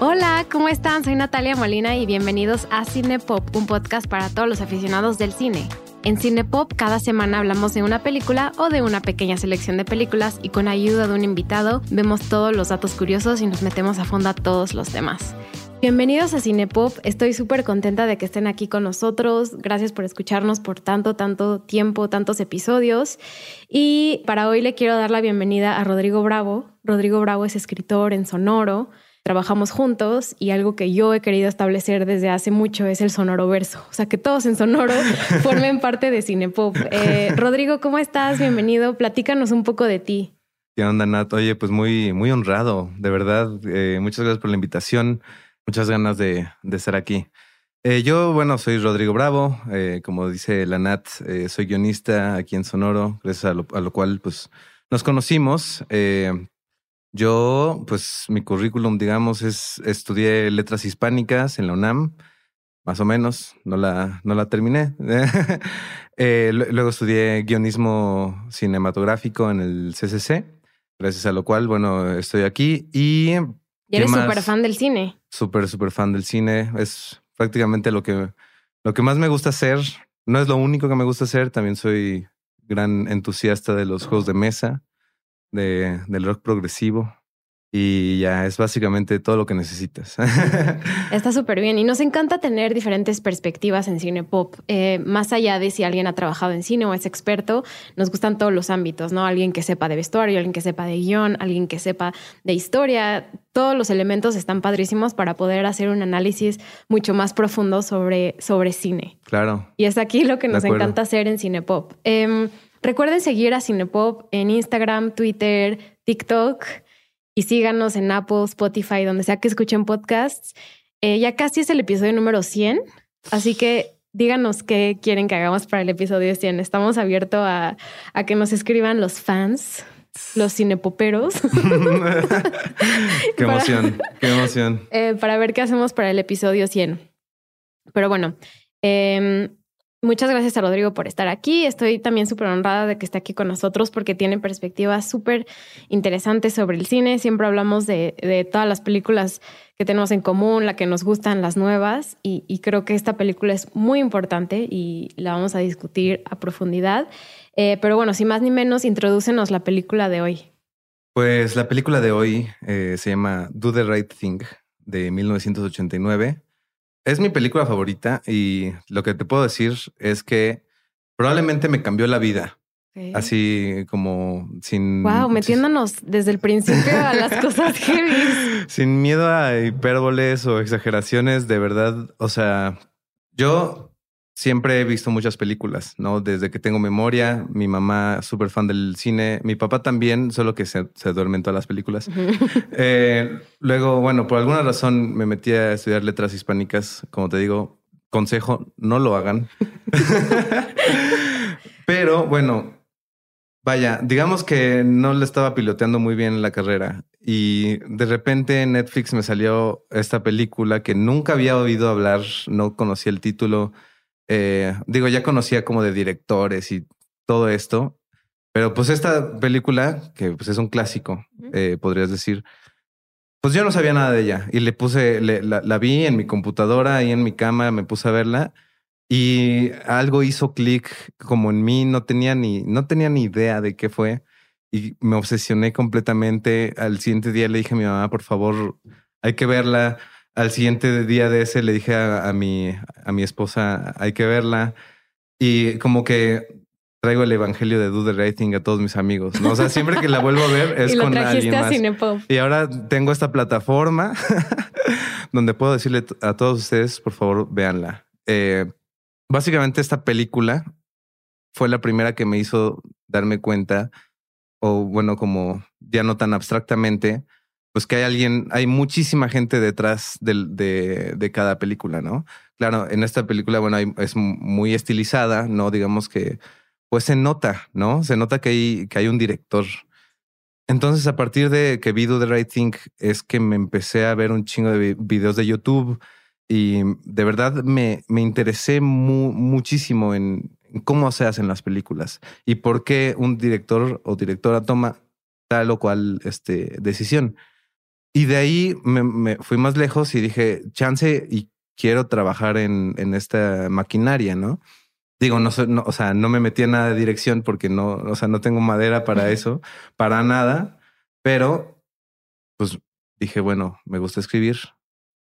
Hola, ¿cómo están? Soy Natalia Molina y bienvenidos a Cinepop, un podcast para todos los aficionados del cine. En Cinepop cada semana hablamos de una película o de una pequeña selección de películas y con ayuda de un invitado vemos todos los datos curiosos y nos metemos a fondo a todos los temas. Bienvenidos a Cinepop, estoy súper contenta de que estén aquí con nosotros, gracias por escucharnos por tanto, tanto tiempo, tantos episodios y para hoy le quiero dar la bienvenida a Rodrigo Bravo. Rodrigo Bravo es escritor en Sonoro, trabajamos juntos y algo que yo he querido establecer desde hace mucho es el sonoro verso. O sea, que todos en sonoro formen parte de Cinepop. Eh, Rodrigo, ¿cómo estás? Bienvenido. Platícanos un poco de ti. ¿Qué onda, Nat? Oye, pues muy, muy honrado, de verdad. Eh, muchas gracias por la invitación. Muchas ganas de, estar aquí. Eh, yo, bueno, soy Rodrigo Bravo. como dice la Nat, soy guionista aquí en Sonoro, gracias a lo, a lo cual, pues, nos conocimos. Yo, pues mi currículum, digamos, es estudié letras hispánicas en la UNAM, más o menos, no la, no la terminé. Eh, luego estudié guionismo cinematográfico en el CCC, gracias a lo cual, bueno, estoy aquí y... Y eres súper fan del cine. Súper, súper fan del cine. Es prácticamente lo que, lo que más me gusta hacer. No es lo único que me gusta hacer, también soy gran entusiasta de los juegos de mesa de, del rock progresivo. Y ya es básicamente todo lo que necesitas. Está súper bien. Y nos encanta tener diferentes perspectivas en cine pop. Eh, más allá de si alguien ha trabajado en cine o es experto, nos gustan todos los ámbitos, ¿no? Alguien que sepa de vestuario, alguien que sepa de guion, alguien que sepa de historia. Todos los elementos están padrísimos para poder hacer un análisis mucho más profundo sobre, sobre cine. Claro. Y es aquí lo que nos encanta hacer en cine pop. Em, Recuerden seguir a Cinepop en Instagram, Twitter, TikTok y síganos en Apple, Spotify, donde sea que escuchen podcasts. Eh, ya casi es el episodio número 100, así que díganos qué quieren que hagamos para el episodio 100. Estamos abiertos a, que nos escriban los fans, los cinepoperos. qué emoción, qué emoción. Eh, para ver qué hacemos para el episodio 100. Pero bueno, eh, Muchas gracias a Rodrigo por estar aquí. Estoy también súper honrada de que esté aquí con nosotros porque tiene perspectivas súper interesantes sobre el cine. Siempre hablamos de, todas las películas que tenemos en común, la que nos gustan, las nuevas, y, creo que esta película es muy importante y la vamos a discutir a profundidad. Eh, pero bueno, sin más ni menos, introdúcenos la película de hoy. Pues la película de hoy eh, se llama Do the Right Thing de 1989. Es mi película favorita y lo que te puedo decir es que probablemente me cambió la vida. Así como sin. Wow, metiéndonos desde el principio a las cosas heavy. Sin miedo a hipérboles o exageraciones, de verdad. O sea, yo siempre he visto muchas películas, ¿no? Desde que tengo memoria, mi mamá súper fan del cine, mi papá también, solo que se, se duerme en todas las películas. Eh, luego, bueno, por alguna razón me metí a estudiar letras hispánicas, como te digo, consejo, no lo hagan. Pero bueno, vaya, digamos que no le estaba piloteando muy bien la carrera y de repente en Netflix me salió esta película que nunca había oído hablar, no conocía el título eh, digo, ya conocía como de directores y todo esto, pero pues esta película, que pues es un clásico, eh, podrías decir, pues yo no sabía nada de ella y le puse, la, vi en mi computadora y en mi cama, me puse a verla y algo hizo clic como en mí, no tenía ni, no tenía ni idea de qué fue y me obsesioné completamente. Al siguiente día le dije a mi mamá, por favor, hay que verla al siguiente día de ese le dije a, mi, a mi esposa, hay que verla. Y como que traigo el evangelio de Do the a todos mis amigos. ¿no? O sea, siempre que la vuelvo a ver es con alguien más. Y ahora tengo esta plataforma donde puedo decirle a todos ustedes, por favor, véanla. Eh, básicamente esta película fue la primera que me hizo darme cuenta, o bueno, como ya no tan abstractamente, pues que hay alguien, hay muchísima gente detrás de, de, cada película, ¿no? Claro, en esta película, bueno, es muy estilizada, ¿no? Digamos que, pues se nota, ¿no? Se nota que hay, que hay un director. Entonces, a partir de que vi Do the Right Thing, es que me empecé a ver un chingo de videos de YouTube y de verdad me, me interesé muchísimo en cómo se hacen las películas y por qué un director o directora toma tal o cual este, decisión. Y de ahí me, fui más lejos y dije, chance y quiero trabajar en, en esta maquinaria, ¿no? Digo, no, no, o sea, no me metí en nada de dirección porque no, o sea, no tengo madera para eso, para nada, pero pues dije, bueno, me gusta escribir,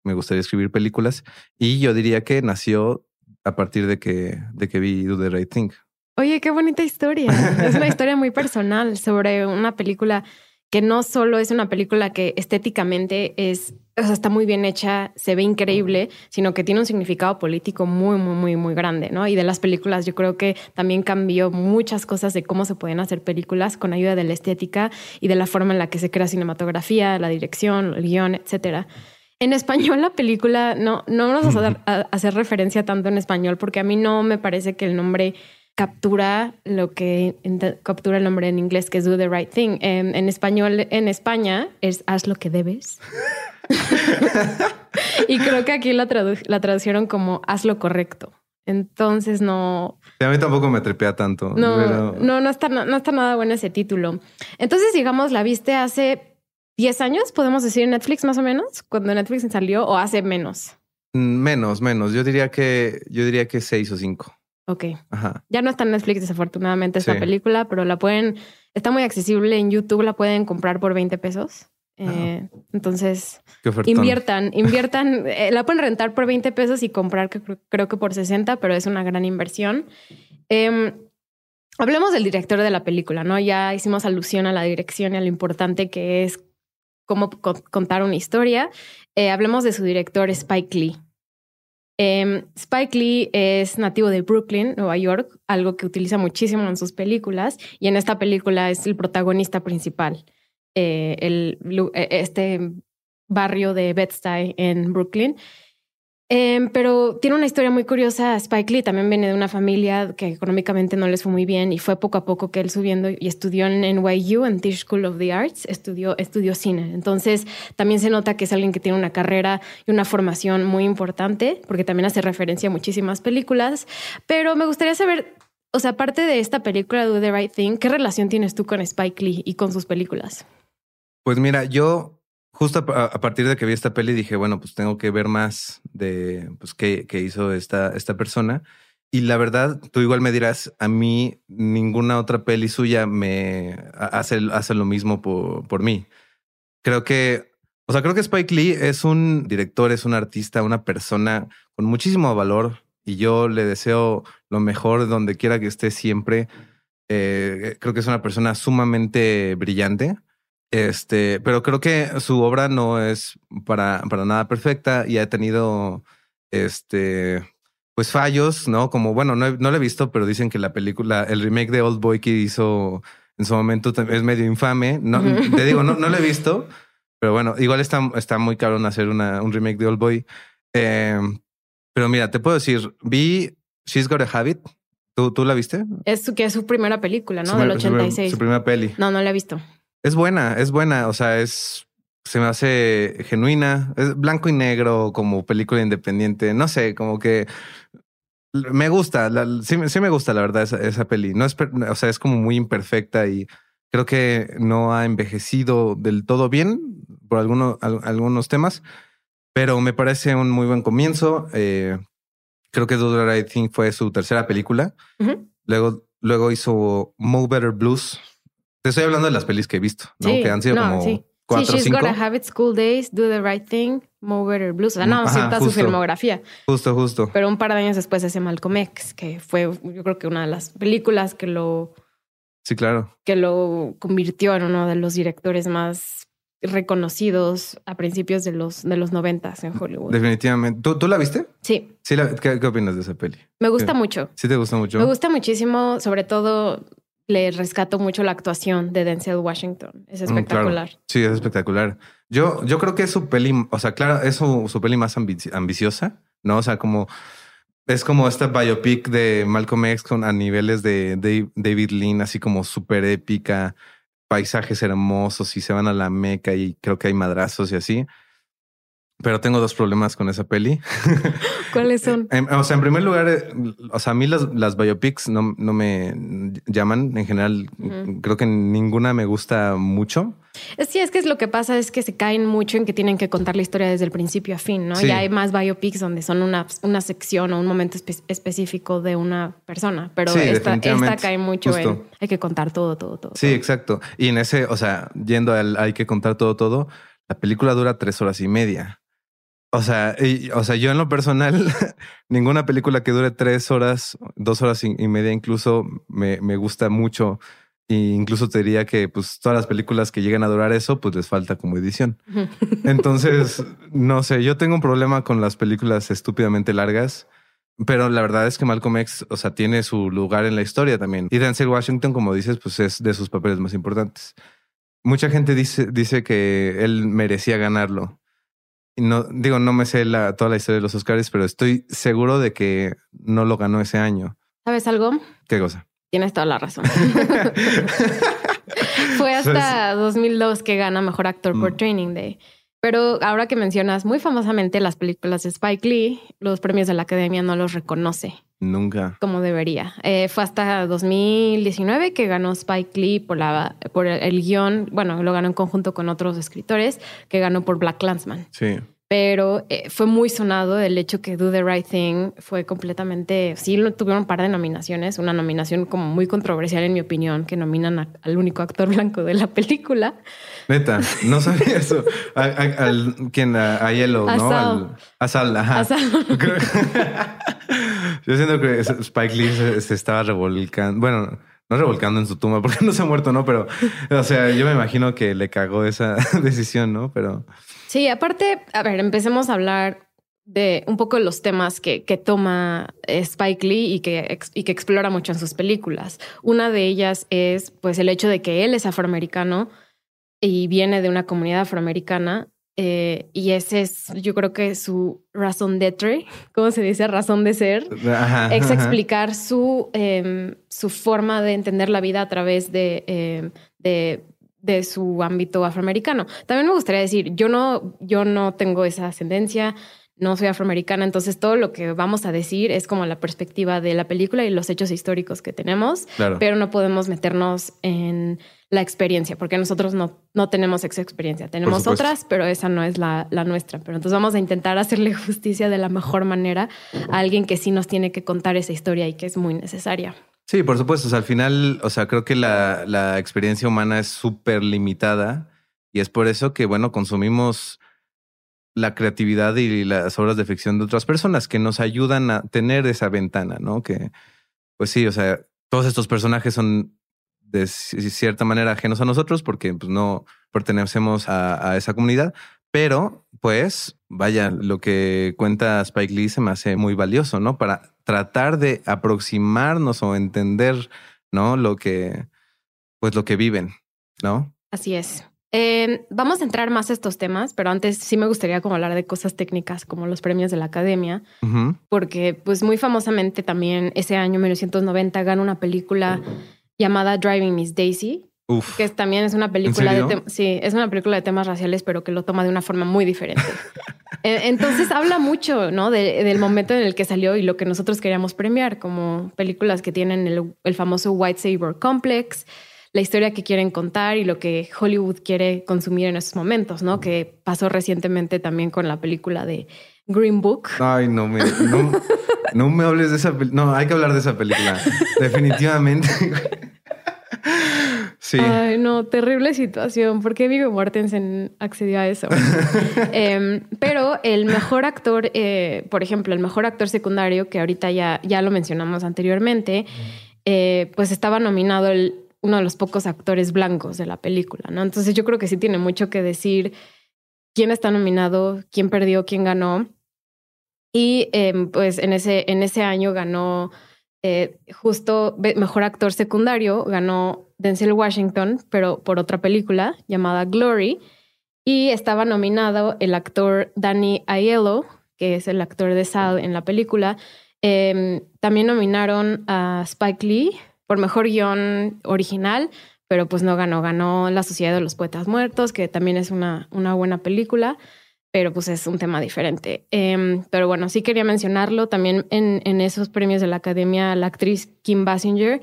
me gustaría escribir películas y yo diría que nació a partir de que, de que vi Do the Right Thing. Oye, qué bonita historia. es una historia muy personal sobre una película que no solo es una película que estéticamente es, o sea, está muy bien hecha, se ve increíble, sino que tiene un significado político muy, muy, muy, muy grande, ¿no? Y de las películas yo creo que también cambió muchas cosas de cómo se pueden hacer películas con ayuda de la estética y de la forma en la que se crea cinematografía, la dirección, el guion, etcétera. En español la película, no, no vamos a, hacer referencia tanto en español porque a mí no me parece que el nombre captura lo que captura el nombre en inglés, que es Do the Right Thing. Em, en español, en España, es Haz lo que debes. y creo que aquí la, la traducieron como Haz lo correcto. Entonces no. a mí tampoco me trepea tanto. No, no, no está, no está nada bueno ese título. Entonces, digamos, la viste hace 10 años, podemos decir, Netflix más o menos, cuando Netflix salió, o hace menos. Mm, menos, menos. Yo diría que, yo diría que seis o cinco. Ok. Ajá. Ya no está en Netflix, desafortunadamente, esta película, pero la pueden, está muy accesible en YouTube, la pueden comprar por 20 pesos. Eh, entonces, inviertan, inviertan, eh, la pueden rentar por 20 pesos y comprar creo que por 60, pero es una gran inversión. Em, hablemos del director de la película, ¿no? Ya hicimos alusión a la dirección y a lo importante que es cómo contar una historia. Eh, hablemos de su director, Spike Lee. Em, Spike Lee es nativo de Brooklyn, Nueva York, algo que utiliza muchísimo en sus películas y en esta película es el protagonista principal, eh, el, e, este barrio de Bed-Stuy en Brooklyn. Em, pero tiene una historia muy curiosa. Spike Lee también viene de una familia que económicamente no les fue muy bien y fue poco a poco que él subiendo y estudió en NYU, en Tisch School of the Arts, estudió, estudió cine. Entonces también se nota que es alguien que tiene una carrera y una formación muy importante, porque también hace referencia a muchísimas películas. Pero me gustaría saber, o sea, aparte de esta película, Do the Right Thing, ¿qué relación tienes tú con Spike Lee y con sus películas? Pues mira, yo justo a, partir de que vi esta peli dije, bueno, pues tengo que ver más de pues, qué, qué, hizo esta, esta persona. Y la verdad, tú igual me dirás, a mí ninguna otra peli suya me hace, hace lo mismo por, por mí. Creo que, o sea, creo que Spike Lee es un director, es un artista, una persona con muchísimo valor y yo le deseo lo mejor donde quiera que esté siempre. Eh, creo que es una persona sumamente brillante este, pero creo que su obra no es para, para nada perfecta y ha tenido este pues fallos, ¿no? Como bueno, no, no lo he visto, pero dicen que la película, el remake de Old Boy que hizo en su momento es medio infame. No, te digo, no, no lo he visto, pero bueno, igual está, está muy caro hacer una, un remake de Old Boy. Em, pero mira, te puedo decir, vi She's Got a Habit. ¿Tú, ¿Tú la viste? Es que es su primera película, ¿no? Del 86. Su, su primera peli. No, no la he visto. Es buena, es buena. O sea, es se me hace genuina. Es blanco y negro como película independiente. No sé, como que me gusta. sí, me gusta, la verdad, esa, esa peli. No es, o sea, es como muy imperfecta y creo que no ha envejecido del todo bien por algunos, algunos temas, pero me parece un muy buen comienzo. Eh, creo que Do I Think fue su tercera película. Luego, luego hizo Mo Better Blues, te estoy hablando de las pelis que he visto, ¿no? que han sido como sí. cuatro sí, she's cinco. Gotta have it, School Days, Do the Right Thing, Move Better Blues. O sea, no, cierta su filmografía. Justo, justo. Pero un par de años después hace Malcolm X, que fue, yo creo que una de las películas que lo... Sí, claro. Que lo convirtió en uno de los directores más reconocidos a principios de los, de los noventas en Hollywood. Definitivamente. ¿Tú, ¿tú la viste? Sí. sí ¿qué, ¿qué, opinas de esa peli? Me gusta mucho. ¿Sí te gusta mucho? Me gusta muchísimo, sobre todo le rescato mucho la actuación de Denzel Washington. Es mm, espectacular. Sí, es espectacular. Yo, yo creo que es su peli, o sea, claro, es su, su peli más ambiciosa, ¿no? O sea, como es como esta biopic de Malcolm X con a niveles de, David Lean, así como súper épica, paisajes hermosos y se van a la meca y creo que hay madrazos y así. Pero tengo dos problemas con esa peli. ¿Cuáles son? o sea, en primer lugar, eh, o sea, a mí las, las biopics no, no me llaman. En general, creo que ninguna me gusta mucho. Sí, es que es lo que pasa es que se caen mucho en que tienen que contar la historia desde el principio a fin, ¿no? Ya hay más biopics donde son una, una sección o un momento específico de una persona, pero esta, esta, cae mucho en hay que contar todo, todo, todo. Sí, exacto. Y en ese, o sea, yendo al hay que contar todo, todo, la película dura tres horas y media. O sea, o sea, yo en lo personal, ninguna película que dure tres horas, dos horas y, media incluso me, me gusta mucho. E incluso te diría que pues todas las películas que llegan a durar eso, pues les falta como edición. Entonces, no sé, yo tengo un problema con las películas estúpidamente largas, pero la verdad es que Malcolm X, o sea, tiene su lugar en la historia también. Y Denzel Washington, como dices, pues es de sus papeles más importantes. Mucha gente dice, dice que él merecía ganarlo no digo, no me sé la, toda la historia de los Oscars, pero estoy seguro de que no lo ganó ese año. ¿Sabes algo? ¿Qué cosa? Tienes toda la razón. Fue hasta 2002 que gana mejor actor por mm. Training Day. Pero ahora que mencionas muy famosamente las películas de Spike Lee, los premios de la Academia no los reconoce. Nunca. Como debería. Eh, fue hasta 2019 que ganó Spike Lee por, la, por el guion. Bueno, lo ganó en conjunto con otros escritores, que ganó por Black Clansman. Sí pero eh, fue muy sonado el hecho que Do the Right Thing fue completamente, sí tuvieron un par de nominaciones, una nominación como muy controversial en mi opinión, que nominan al único actor blanco de la película. Neta, no sabía eso. A, ¿Quién? A, Yellow, ¿no? a Sal, ajá. Yo siento que Spike Lee se, estaba revolcando, bueno, no revolcando en su tumba porque no se ha muerto, ¿no? Pero, o sea, yo me imagino que le cagó esa decisión, ¿no? Pero... Sí, aparte, a ver, empecemos a hablar de un poco los temas que, que toma eh, Spike Lee y que, y que explora mucho en sus películas. Una de ellas es pues el hecho de que él es afroamericano y viene de una comunidad afroamericana eh, y ese es, yo creo que su razón d'être, ¿cómo se dice? Razón de ser, es explicar su, em, su forma de entender la vida a través de, em, de de su ámbito afroamericano. También me gustaría decir, yo no, yo no tengo esa ascendencia, no soy afroamericana, entonces todo lo que vamos a decir es como la perspectiva de la película y los hechos históricos que tenemos, pero no podemos meternos en la experiencia, porque nosotros no, no tenemos esa experiencia. Tenemos otras, pero esa no es la, la, nuestra. Pero entonces vamos a intentar hacerle justicia de la mejor manera a alguien que sí nos tiene que contar esa historia y que es muy necesaria. Sí, por supuesto. O sea, al final, o sea, creo que la, la experiencia humana es súper limitada y es por eso que, bueno, consumimos la creatividad y las obras de ficción de otras personas que nos ayudan a tener esa ventana, ¿no? Que, pues sí, o sea, todos estos personajes son de cierta manera ajenos a nosotros porque pues, no pertenecemos a, a esa comunidad, pero pues vaya, lo que cuenta Spike Lee se me hace muy valioso, ¿no? Para tratar de aproximarnos o entender, ¿no? Lo que, pues lo que viven, ¿no? Así es. Em, vamos a entrar más a estos temas, pero antes sí me gustaría como hablar de cosas técnicas como los premios de la academia, porque pues muy famosamente también ese año 1990 gana una película llamada Driving Miss Daisy, que también es una película de sí, es una película de temas raciales, pero que lo toma de una forma muy diferente. E, entonces habla mucho, ¿no? del momento en el que salió y lo que nosotros queríamos premiar, como películas que tienen el, el famoso White Saber Complex, la historia que quieren contar y lo que Hollywood quiere consumir en esos momentos, ¿no? Que pasó recientemente también con la película de Green Book. Ay, no me, no, no me hables de esa película. No, hay que hablar de esa película. Definitivamente. Sí. Ay, no, terrible situación. ¿Por qué Viggo Mortensen accedió a eso? Em, pero el mejor actor, eh, por ejemplo, el mejor actor secundario, que ahorita ya, ya lo mencionamos anteriormente, eh, pues estaba nominado el, uno de los pocos actores blancos de la película, ¿no? Entonces yo creo que sí tiene mucho que decir quién está nominado, quién perdió, quién ganó. Y em, pues en ese, en ese año ganó eh, justo mejor actor secundario, ganó Denzel Washington, pero por otra película llamada Glory. Y estaba nominado el actor Danny Aiello, que es el actor de Sal en la película. Em, también nominaron a Spike Lee por mejor guion original, pero pues no ganó. Ganó La Sociedad de los Poetas Muertos, que también es una, una buena película. pero pues es un tema diferente. Em, pero bueno, sí quería mencionarlo también en, en, esos premios de la Academia, la actriz Kim Basinger,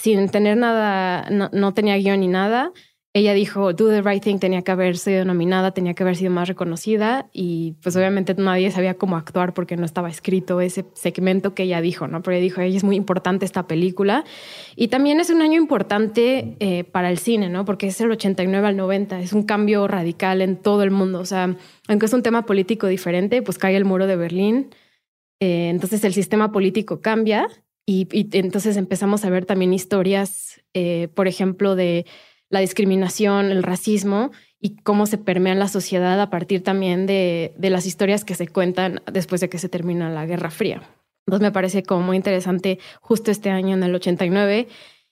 sin tener nada, no, no tenía guion ni nada, ella dijo, Do the Right Thing tenía que haber sido nominada, tenía que haber sido más reconocida y pues obviamente nadie sabía cómo actuar porque no estaba escrito ese segmento que ella dijo, ¿no? Pero ella dijo, es muy importante esta película y también es un año importante eh, para el cine, ¿no? Porque es el 89 al 90, es un cambio radical en todo el mundo, o sea, aunque es un tema político diferente, pues cae el muro de Berlín, eh, entonces el sistema político cambia y, entonces empezamos a ver también historias, eh, por ejemplo, de la discriminación, el racismo y cómo se permea en la sociedad a partir también de, las historias que se cuentan después de que se termina la Guerra Fría. Entonces me parece como muy interesante justo este año, en el 89,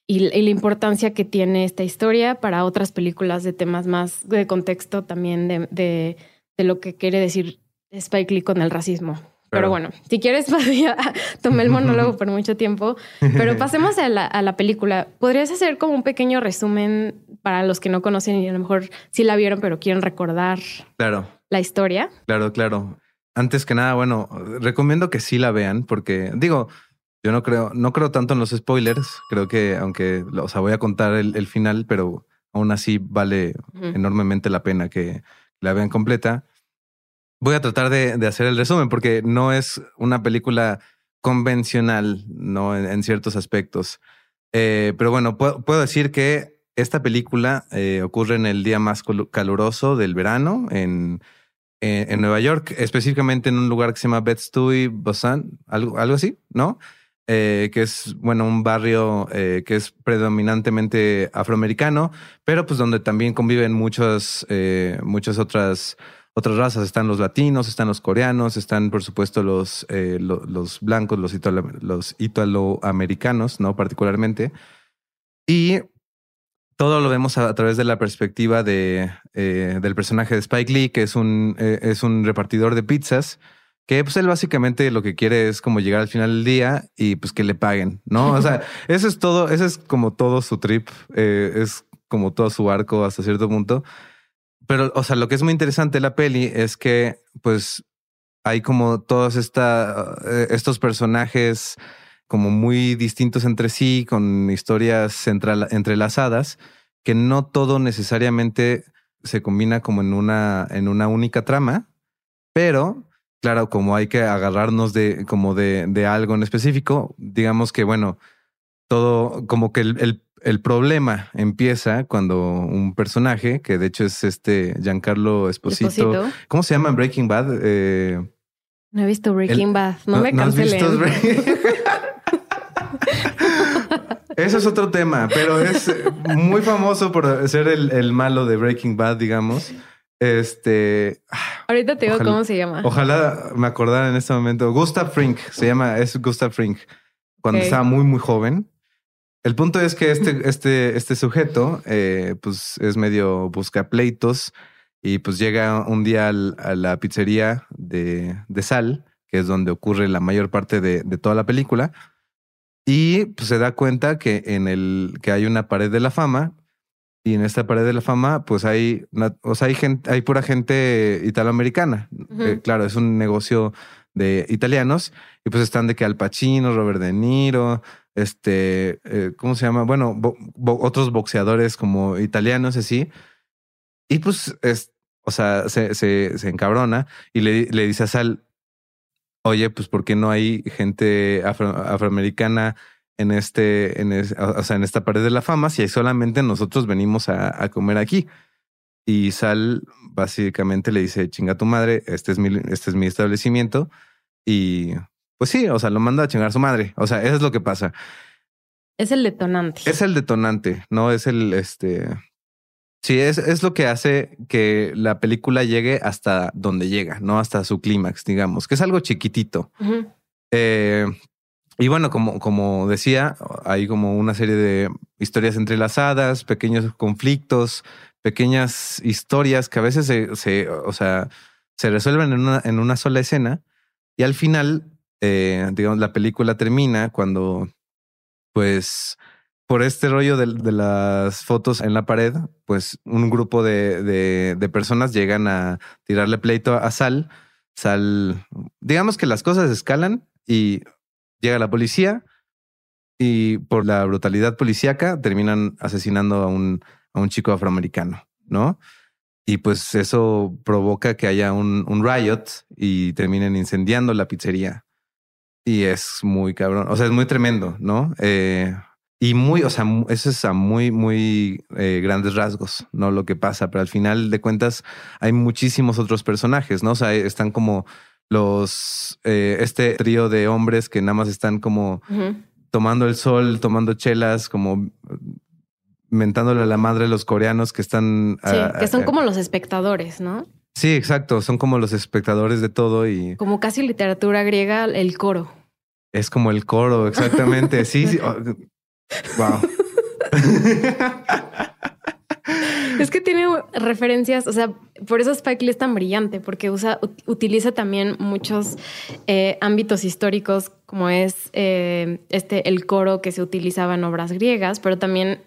y, la importancia que tiene esta historia para otras películas de temas más de contexto también de, de, de lo que quiere decir Spike Lee con el racismo. Pero bueno, si quieres, tomé el monólogo por mucho tiempo, pero pasemos a la, a la, película. ¿Podrías hacer como un pequeño resumen para los que no conocen y a lo mejor sí la vieron, pero quieren recordar claro. la historia? Claro, claro. Antes que nada, bueno, recomiendo que sí la vean porque digo, yo no creo, no creo tanto en los spoilers. Creo que aunque, o sea, voy a contar el, final, pero aún así vale enormemente la pena que la vean completa. Voy a tratar de, hacer el resumen porque no es una película convencional, ¿no? En, ciertos aspectos. Eh, pero bueno, puedo, decir que esta película eh, ocurre en el día más caluroso del verano en, en, Nueva York, específicamente en un lugar que se llama Bed-Stuy, Busan, algo, algo así, ¿no? Eh, que es, bueno, un barrio que es predominantemente afroamericano, pero pues donde también conviven muchas, muchas otras otras razas. Están los latinos, están los coreanos, están, por supuesto, los, eh, los, blancos, los, los italoamericanos, ¿no? Particularmente. Y todo lo vemos a, través de la perspectiva de, eh, del personaje de Spike Lee, que es un, eh, es un repartidor de pizzas, que pues él básicamente lo que quiere es como llegar al final del día y pues que le paguen, ¿no? O sea, eso es todo, eso es como todo su trip, es como todo su arco hasta cierto punto. Pero, o sea, lo que es muy interesante la peli es que, pues, hay como todos esta, eh, estos personajes como muy distintos entre sí, con historias entrelazadas, que no todo necesariamente se combina como en una, en una única trama, pero claro, como hay que agarrarnos de, como de, de algo en específico, digamos que, bueno, todo, como que el, el el problema empieza cuando un personaje, que de hecho es este Giancarlo Esposito, ¿cómo se llama en Breaking Bad? Eh, no he visto Breaking Bad, no, me cancelen. Eso es otro tema, pero es muy famoso por ser el, malo de Breaking Bad, digamos. Este. Ahorita te digo cómo se llama. Ojalá me acordara en este momento. Gustav Frink se llama, es Gustav Frink. Cuando estaba muy, muy joven. El punto es que este, este, este sujeto, eh, pues es medio busca pleitos y pues llega un día a la pizzería de, de, Sal, que es donde ocurre la mayor parte de, de, toda la película, y pues se da cuenta que en el que hay una pared de la fama y en esta pared de la fama, pues hay, o sea, hay gente, hay pura gente italoamericana. Eh, claro, es un negocio de italianos y pues están de que Al Pacino, Robert De Niro, este, eh, ¿cómo se llama? Bueno, otros boxeadores como italianos, así. Y pues, es, o sea, se, se, encabrona y le, le, dice a Sal, oye, pues, ¿por qué no hay gente afroamericana en este, en o sea, en esta pared de la fama si solamente nosotros venimos a, a, comer aquí? Y Sal básicamente le dice, chinga tu madre, este es mi, este es mi establecimiento y pues sí, o sea, lo manda a chingar su madre. O sea, eso es lo que pasa. Es el detonante. Es el detonante, no es el este. Sí, es, es lo que hace que la película llegue hasta donde llega, no hasta su clímax, digamos, que es algo chiquitito. eh, y bueno, como, como decía, hay como una serie de historias entrelazadas, pequeños conflictos, pequeñas historias que a veces se, se o sea, se resuelven en una, en una sola escena y al final eh, digamos, la película termina cuando, pues, por este rollo de, las fotos en la pared, pues un grupo de, personas llegan a tirarle pleito a Sal. Sal, digamos que las cosas escalan y llega la policía y por la brutalidad policíaca terminan asesinando a un, a un chico afroamericano, ¿no? Y pues eso provoca que haya un, un riot y terminen incendiando la pizzería. Y es muy cabrón, o sea, es muy tremendo, ¿no? Eh, y muy, o sea, eso es a muy, muy eh, grandes rasgos, ¿no? Lo que pasa, pero al final de cuentas hay muchísimos otros personajes, ¿no? O sea, están como los, eh, este trío de hombres que nada más están como tomando el sol, tomando chelas, como mentándole a la madre a los coreanos que están... Sí, que son como los espectadores, ¿no? Sí, exacto, son como los espectadores de todo y... Como casi literatura griega, el coro. Es como el coro, exactamente. sí, sí. Wow. es que tiene referencias, o sea, por eso Spike Lee es tan brillante, porque usa, utiliza también muchos eh, ámbitos históricos, como es eh, este el coro que se utilizaba en obras griegas, pero también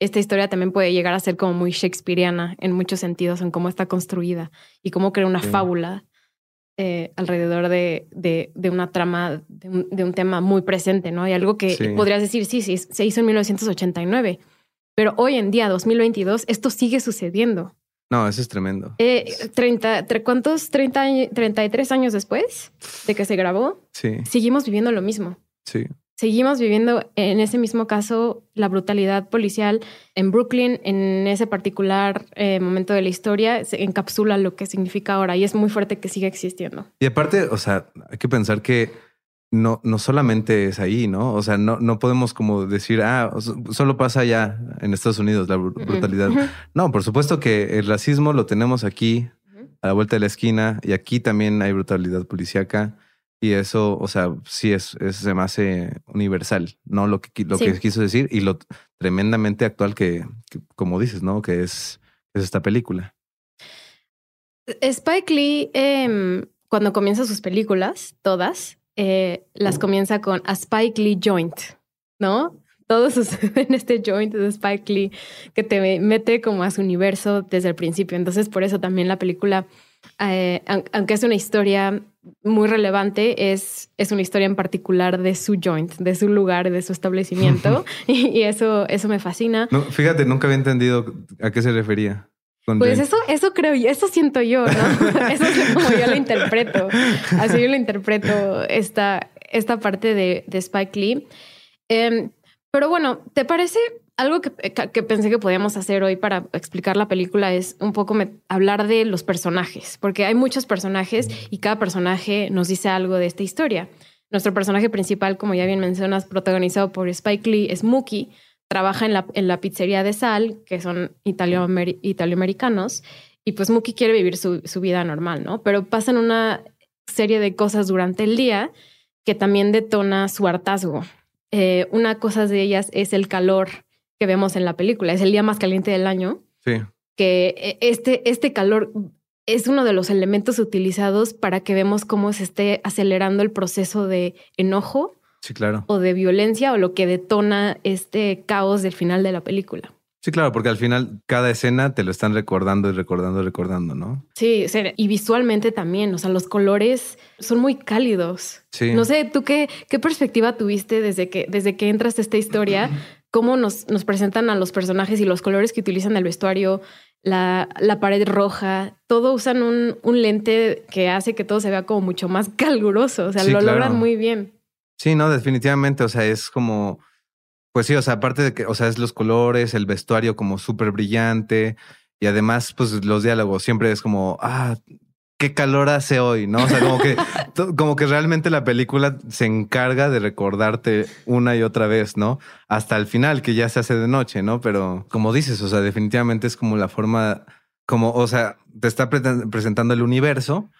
esta historia también puede llegar a ser como muy shakespeariana en muchos sentidos, en cómo está construida y cómo crea una fábula eh, alrededor de, de, una trama, de un, tema muy presente, ¿no? Hay algo que podrías decir, sí, sí, se hizo en 1989, pero hoy en día, 2022, esto sigue sucediendo. No, eso es tremendo. Eh, 30, ¿Cuántos? 30, 33 años después de que se grabó, sí. seguimos viviendo lo mismo. Sí seguimos viviendo en ese mismo caso la brutalidad policial en Brooklyn, en ese particular eh, momento de la historia, se encapsula lo que significa ahora y es muy fuerte que siga existiendo. Y aparte, o sea, hay que pensar que no, no solamente es ahí, ¿no? O sea, no, no podemos como decir, ah, solo pasa allá en Estados Unidos la brutalidad. No, por supuesto que el racismo lo tenemos aquí, a la vuelta de la esquina, y aquí también hay brutalidad policíaca. Y eso, o sea, sí es, es se me hace universal, ¿no? Lo que, lo que quiso decir y lo tremendamente actual que, como dices, ¿no? Que es, es esta película. Spike Lee, em, cuando comienza sus películas, todas, eh, las comienza con a Spike Lee joint, ¿no? Todo sucede en este joint de Spike Lee que te mete como a su universo desde el principio. Entonces, por eso también la película, eh, aunque es una historia muy relevante es, es una historia en particular de su joint, de su lugar, de su establecimiento. y, eso, eso me fascina. No, fíjate, nunca había entendido a qué se refería. Pues eso, eso creo yo, eso siento yo, ¿no? eso es como yo lo interpreto. Así yo lo interpreto esta, esta parte de, de Spike Lee. Em, pero bueno, ¿te parece algo que, que, pensé que podíamos hacer hoy para explicar la película es un poco hablar de los personajes, porque hay muchos personajes y cada personaje nos dice algo de esta historia. Nuestro personaje principal, como ya bien mencionas, protagonizado por Spike Lee, es Mookie. Trabaja en la, en la pizzería de Sal, que son italoamericanos, y pues Mookie quiere vivir su, su vida normal, ¿no? Pero pasan una serie de cosas durante el día que también detona su hartazgo. Eh, una cosa de ellas es el calor que vemos en la película. Es el día más caliente del año. Sí. Que eh, este, este calor es uno de los elementos utilizados para que vemos cómo se esté acelerando el proceso de enojo. Sí, claro. O de violencia o lo que detona este caos del final de la película. Sí, claro, porque al final cada escena te lo están recordando y recordando y recordando, ¿no? Sí, y visualmente también, o sea, los colores son muy cálidos. Sí. No sé, ¿tú qué, qué perspectiva tuviste desde que, desde que entras a esta historia? cómo nos, nos presentan a los personajes y los colores que utilizan el vestuario, la, la pared roja, todo usan un, un, lente que hace que todo se vea como mucho más caluroso, o sea, lo logran muy bien. Sí, no, definitivamente, o sea, es como, pues sí, o sea, aparte de que, o sea, es los colores, el vestuario como súper brillante y además, pues los diálogos siempre es como, ah, qué calor hace hoy, ¿no? O sea, como que, como que realmente la película se encarga de recordarte una y otra vez, ¿no? Hasta el final, que ya se hace de noche, ¿no? Pero como dices, o sea, definitivamente es como la forma, como, o sea, te está presentando el universo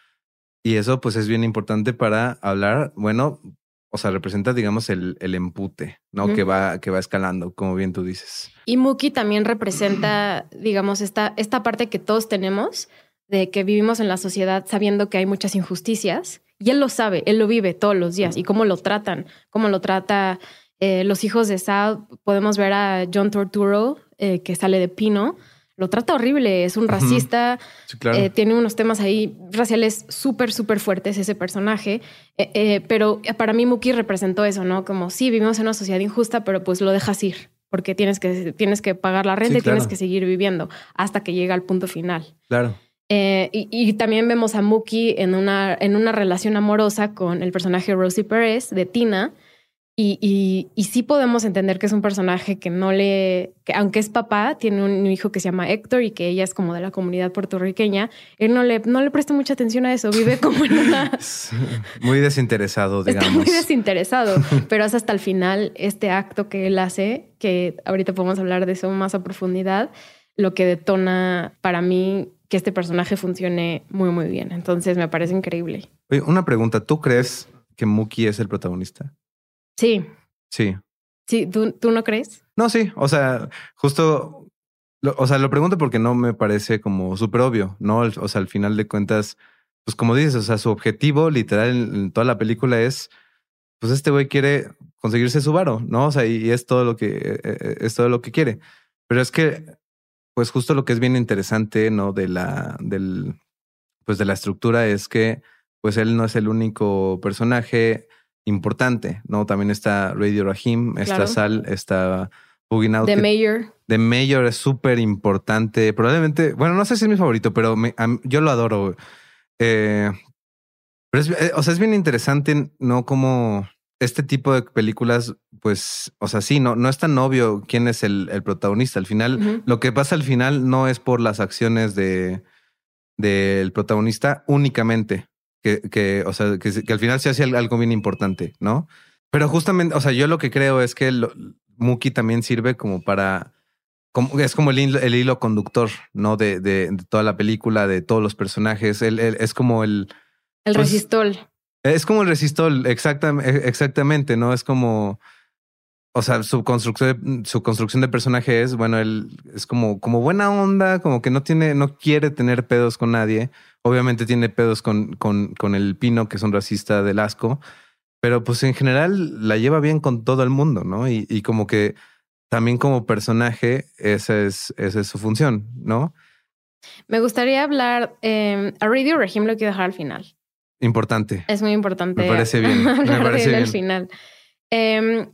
y eso pues es bien importante para hablar, bueno, o sea, representa, digamos, el, el empute, ¿no? Que va, que va escalando, como bien tú dices. Y Muki también representa, digamos, esta, esta parte que todos tenemos, de que vivimos en la sociedad sabiendo que hay muchas injusticias y él lo sabe, él lo vive todos los días y cómo lo tratan, cómo lo trata Eh, los hijos de Sal, podemos ver a John Torturo, eh, que sale de Pino. Lo trata horrible, es un racista, eh, tiene unos temas ahí raciales súper, súper fuertes ese personaje. pero para mí Muki representó eso, ¿no? Como sí, vivimos en una sociedad injusta, pero pues lo dejas ir porque tienes que, tienes que pagar la renta y tienes que seguir viviendo hasta que llega al punto final. Claro. Eh, y, también vemos a Mookie en una, en una relación amorosa con el personaje Rosie Perez de Tina. Y, y, sí podemos entender que es un personaje que no le, que aunque es papá, tiene un hijo que se llama Héctor y que ella es como de la comunidad puertorriqueña, él no le, no le presta mucha atención a eso, vive como en una... muy desinteresado, digamos. Está muy desinteresado, pero es hasta el final este acto que él hace, que ahorita podemos hablar de eso más a profundidad, lo que detona para mí que este personaje funcione muy, muy bien. Entonces me parece increíble. Oye, una pregunta, ¿tú crees que Mookie es el protagonista? Sí. Sí. Sí, ¿tú, tú no crees? No, sí. O sea, justo, o sea, lo pregunto porque no me parece como súper obvio, ¿no? O sea, al final de cuentas, pues como dices, o sea, su objetivo literal en, toda la película es, pues este güey quiere conseguirse su varo, ¿no? O sea, y es todo lo que, eh, eh, es todo lo que quiere. Pero es que pues justo lo que es bien interesante, ¿no? De la, del, pues de la estructura es que, pues él no es el único personaje importante, ¿no? También está Radio Rahim, está Sal, está Boogie Out. The Mayor. The Mayor es súper importante. Probablemente, bueno, no sé si es mi favorito, pero yo lo adoro. Eh, pero es, eh, o sea, es bien interesante, ¿no? Como este tipo de películas, pues, o sea, sí, no, no es tan obvio quién es el, protagonista. Al final, lo que pasa al final no es por las acciones de del protagonista únicamente, que, que o sea, que, al final se hace algo bien importante, ¿no? Pero justamente, o sea, yo lo que creo es que Muki también sirve como para, como, es como el, el hilo conductor, ¿no? De, de, toda la película, de todos los personajes. Es como el... El pues, resistol. Es como el resistol, exactamente, exactamente, ¿no? Es como, o sea, su construcción, su construcción de personaje es, bueno, él es como, como buena onda, como que no tiene, no quiere tener pedos con nadie. Obviamente tiene pedos con, con, con el Pino, que es un racista del asco, pero pues en general la lleva bien con todo el mundo, ¿no? Y, y como que también como personaje, esa es, esa es su función, ¿no? Me gustaría hablar, eh, a Radio Regime lo quiero dejar al final. Importante. Es muy importante. Me parece bien. me parece bien. al final. Em,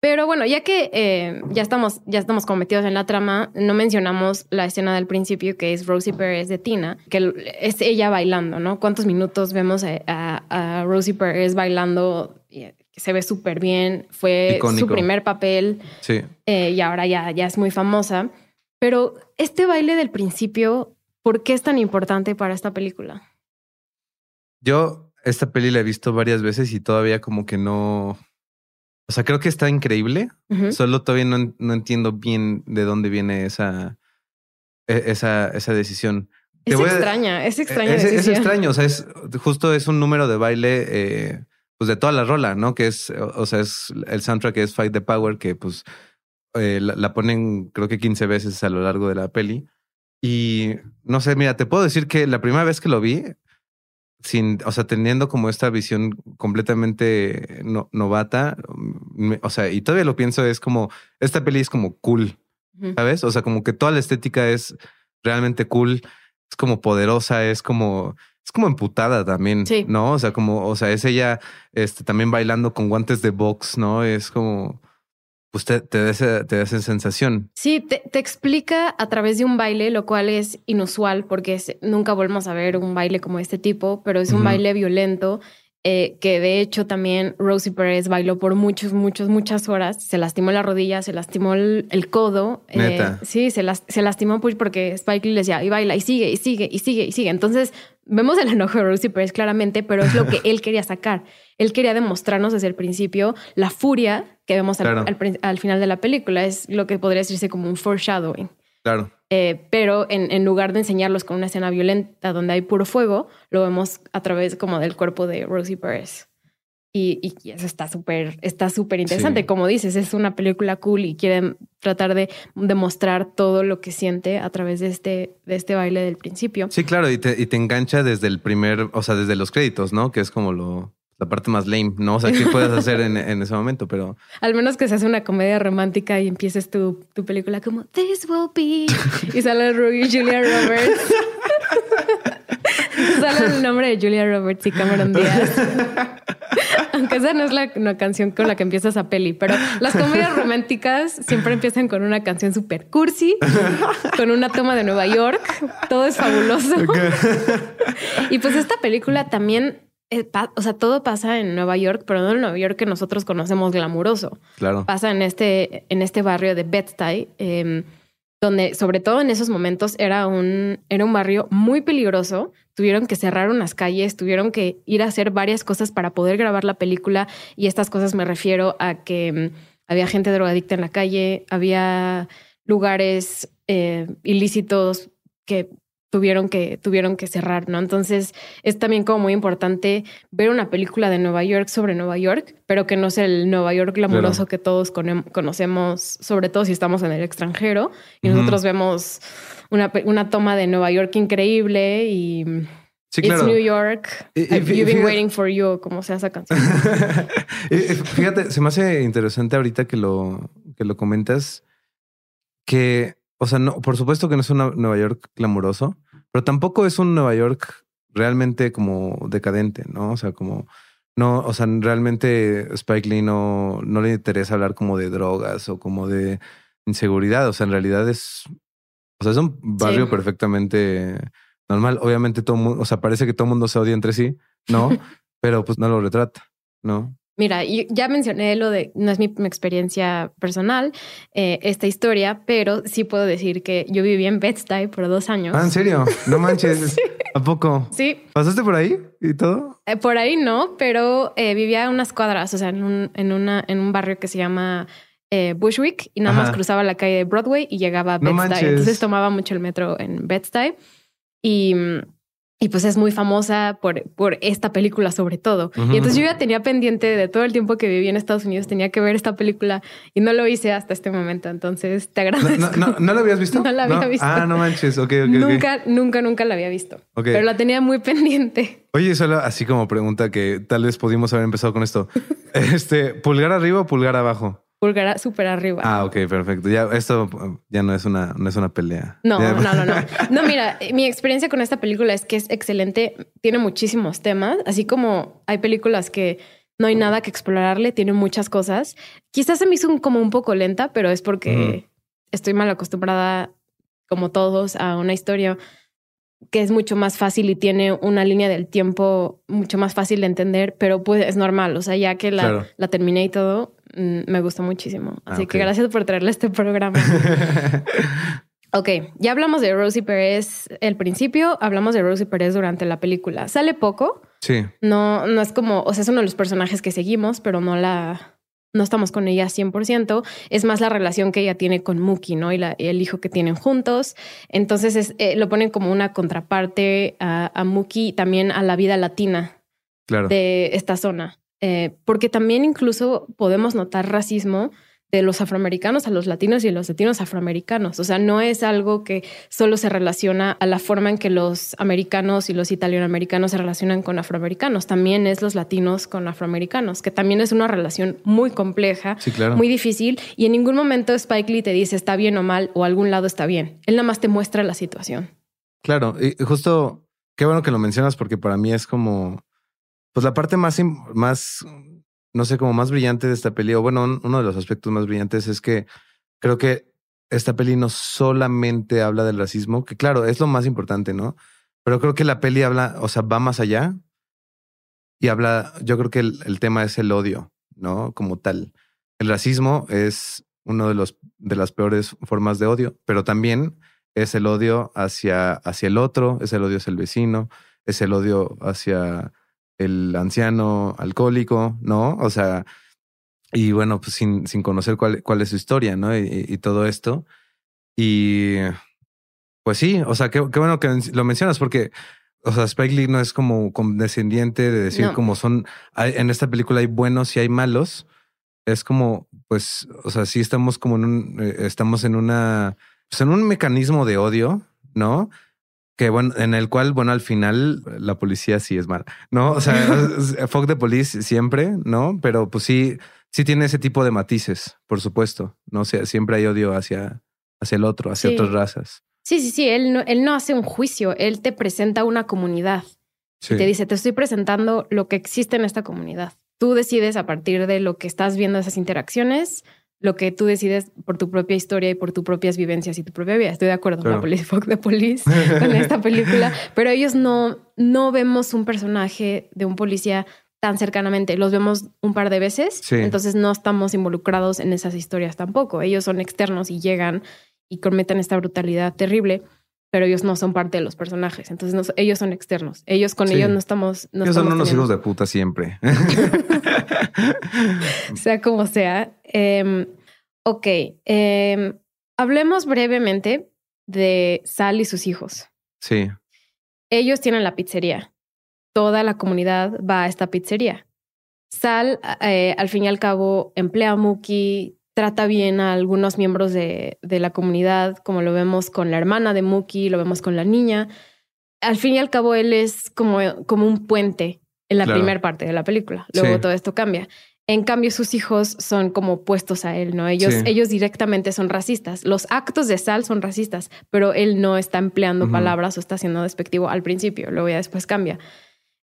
pero bueno, ya que eh, ya estamos, ya estamos cometidos en la trama, no mencionamos la escena del principio que es Rosie Perez de Tina, que es ella bailando, ¿no? ¿Cuántos minutos vemos a, Rosie Perez bailando? Se ve súper bien. Fue su primer papel. Sí. Eh, y ahora ya, ya es muy famosa. Pero este baile del principio, ¿por qué es tan importante para esta película? Yo esta peli la he visto varias veces y todavía como que no... O sea, creo que está increíble. Solo todavía no, no, entiendo bien de dónde viene esa, e, esa, esa decisión. Es extraña, es extraña. Es, es, extraño, o sea, es justo es un número de baile eh, pues de toda la rola, ¿no? Que es, o sea, es el soundtrack que es Fight the Power, que pues eh, la, la, ponen creo que 15 veces a lo largo de la peli. Y no sé, mira, te puedo decir que la primera vez que lo vi, sin, o sea, teniendo como esta visión completamente novata, o sea, y todavía lo pienso, es como, esta peli es como cool, ¿sabes? O sea, como que toda la estética es realmente cool, es como poderosa, es como, es como emputada también, ¿no? O sea, como, o sea, es ella este, también bailando con guantes de box, ¿no? Es como pues te, te, da esa, sensación. Sí, te, explica a través de un baile, lo cual es inusual porque nunca volvemos a ver un baile como este tipo, pero es un baile violento eh, que de hecho también Rosie Perez bailó por muchos, muchos, muchas horas. Se lastimó la rodilla, se lastimó el, codo. Eh, Neta. sí, se, se lastimó pues porque Spike Lee le decía, y baila, y sigue, y sigue, y sigue, y sigue. Entonces vemos el enojo de Rosie Perez claramente, pero es lo que él quería sacar. Él quería demostrarnos desde el principio la furia que vemos al, al final de la película. Es lo que podría decirse como un foreshadowing. Claro. Eh, pero en, lugar de enseñarlos con una escena violenta donde hay puro fuego, lo vemos a través como del cuerpo de Rosie Perez. Y, eso está súper está súper interesante. Como dices, es una película cool y quieren tratar de demostrar todo lo que siente a través de este, de este baile del principio. Sí, claro, y te, y te engancha desde el primer, o sea, desde los créditos, ¿no? Que es como lo, la parte más lame, ¿no? O sea, ¿qué puedes hacer en, en ese momento? Pero Al menos que se hace una comedia romántica y empieces tu, tu película como This will be. Y sale Ru- Julia Roberts. sale el nombre de Julia Roberts y Cameron Díaz. Aunque esa no es la, una canción con la que empieza esa peli, pero las comedias románticas siempre empiezan con una canción super cursi, con una toma de Nueva York. Todo es fabuloso. Y pues esta película también, o sea, todo pasa en Nueva York, pero no en Nueva York que nosotros conocemos glamuroso. claro. Pasa en este, en este barrio de Bed-Stuy, eh, donde sobre todo en esos momentos era un, era un barrio muy peligroso. Tuvieron que cerrar unas calles, tuvieron que ir a hacer varias cosas para poder grabar la película. Y estas cosas me refiero a que mm, había gente drogadicta en la calle, había lugares eh, ilícitos que tuvieron que tuvieron que cerrar, ¿no? Entonces es también como muy importante ver una película de Nueva York sobre Nueva York, pero que no es el Nueva York glamuroso Claro. que todos conem- conocemos, sobre todo si estamos en el extranjero y nosotros vemos una, una toma de Nueva York increíble y Sí, It's claro. New York, Y- y I've- fí- You've been waiting for you, como sea esa canción. Fíjate, se me hace interesante ahorita que lo, que lo comentas, que, o sea, no, por supuesto que no es un Nueva York glamuroso, pero tampoco es un Nueva York realmente como decadente, ¿no? O sea, como, no, o sea, realmente Spike Lee no, no le interesa hablar como de drogas o como de inseguridad, o sea, en realidad es, o sea, es un barrio Sí. perfectamente normal. Obviamente todo mundo, o sea, parece que todo el mundo se odia entre sí, ¿no? pero pues no lo retrata, ¿no? Mira, ya mencioné lo de, no es mi, mi experiencia personal, eh, esta historia, pero sí puedo decir que yo viví en Bed-Stuy por dos años. Ah, ¿en serio? No manches. ¿A poco? Sí, ¿Pasaste por ahí y todo? eh, por ahí no, pero eh, vivía a unas cuadras, o sea, en un, en una, en un barrio que se llama eh, Bushwick y nada más cruzaba la calle de Broadway y llegaba a No Bed-Stuy. Entonces tomaba mucho el metro en Bed-Stuy y, y pues es muy famosa por, por esta película sobre todo. Y entonces yo ya tenía pendiente de todo el tiempo que viví en Estados Unidos, tenía que ver esta película y no lo hice hasta este momento. Entonces te ¿No, agradezco. no, no, ¿no la habías visto? No la había visto. Ah, no manches. Ok, ok, nunca, nunca, nunca la había visto, pero la tenía muy pendiente. Oye, solo así como pregunta que tal vez pudimos haber empezado con esto. Este, ¿pulgar arriba o pulgar abajo? Pulgar súper arriba. Ah, ok, perfecto. Ya, esto ya no es una, no es una pelea. No, Ya- no, no, no. No, mira, mi experiencia con esta película es que es excelente. Tiene muchísimos temas, así como hay películas que no hay nada que explorarle, tiene muchas cosas. Quizás se me hizo un- como un poco lenta, pero es porque estoy mal acostumbrada, como todos, a una historia que es mucho más fácil y tiene una línea del tiempo mucho más fácil de entender, pero pues es normal. O sea, ya que la, Claro. la terminé y todo, me gustó muchísimo. Ah, Así que gracias por traerle este programa. Ok, ya hablamos de Rosie Pérez al principio, hablamos de Rosie Pérez durante la película. Sale poco, sí, no, no es como, o sea, es uno de los personajes que seguimos, pero no la, no estamos con ella 100%. Es más la relación que ella tiene con Mookie, ¿no? Y, la- y el hijo que tienen juntos. Entonces es, eh, lo ponen como una contraparte a, a Mookie y también a la vida latina claro. de esta zona. Eh, porque también incluso podemos notar racismo de los afroamericanos a los latinos y los latinos afroamericanos. O sea, no es algo que solo se relaciona a la forma en que los americanos y los italianoamericanos se relacionan con afroamericanos. También es los latinos con afroamericanos, que también es una relación muy compleja, Sí, claro. muy difícil. Y en ningún momento Spike Lee te dice está bien o mal o algún lado está bien. Él nada más te muestra la situación. Claro, y justo qué bueno que lo mencionas porque para mí es como, pues la parte más, más, no sé, como más brillante de esta peli, o bueno, un- uno de los aspectos más brillantes es que creo que esta peli no solamente habla del racismo, que claro, es lo más importante, ¿no? Pero creo que la peli habla, o sea, va más allá y habla, yo creo que el, el tema es el odio, ¿no? Como tal. El racismo es uno de los de las peores formas de odio, pero también es el odio hacia, hacia el otro, es el odio hacia el vecino, es el odio hacia el anciano alcohólico, ¿no? O sea, y bueno, pues sin, sin conocer cuál, cuál es su historia, ¿no? Y, y todo esto. Y pues sí, o sea, qué, qué bueno que lo mencionas porque, o sea, Spike Lee no es como condescendiente de decir No. como son, hay- en esta película hay buenos y hay malos. Es como, pues, o sea, sí estamos como en un, eh, estamos en una, pues en un mecanismo de odio, ¿no? Que bueno, en el cual, bueno, al final la policía sí es mala, ¿no? O sea, fuck the police siempre, ¿no? Pero pues sí, sí tiene ese tipo de matices, por supuesto, ¿no? O sea, siempre hay odio hacia, hacia el otro, hacia otras razas. Sí, sí, sí, él no, él no hace un juicio, él te presenta una comunidad. Y te dice, te estoy presentando lo que existe en esta comunidad. Tú decides a partir de lo que estás viendo esas interacciones, lo que tú decides por tu propia historia y por tus propias vivencias y tu propia vida. Estoy de acuerdo con la Police Fuck the Police con esta película, pero ellos no, no vemos un personaje de un policía tan cercanamente. Los vemos un par de veces, entonces no estamos involucrados en esas historias tampoco. Ellos son externos y llegan y cometen esta brutalidad terrible pero ellos no son parte de los personajes. Entonces ellos son externos. Ellos con ellos no estamos. No ellos son unos hijos de puta siempre. sea como sea. Em, ok. Em, hablemos brevemente de Sal y sus hijos. Sí. Ellos tienen la pizzería. Toda la comunidad va a esta pizzería. Sal, eh, al fin y al cabo, emplea a Muki, trata bien a algunos miembros de, la comunidad, como lo vemos con la hermana de Muki, lo vemos con la niña. Al fin y al cabo, él es como, como un puente en la primera parte de la película. Luego todo esto cambia. En cambio, sus hijos son como opuestos a él, ¿no? Ellos, ellos directamente son racistas. Los actos de Sal son racistas, pero él no está empleando palabras o está siendo despectivo al principio, luego ya después cambia.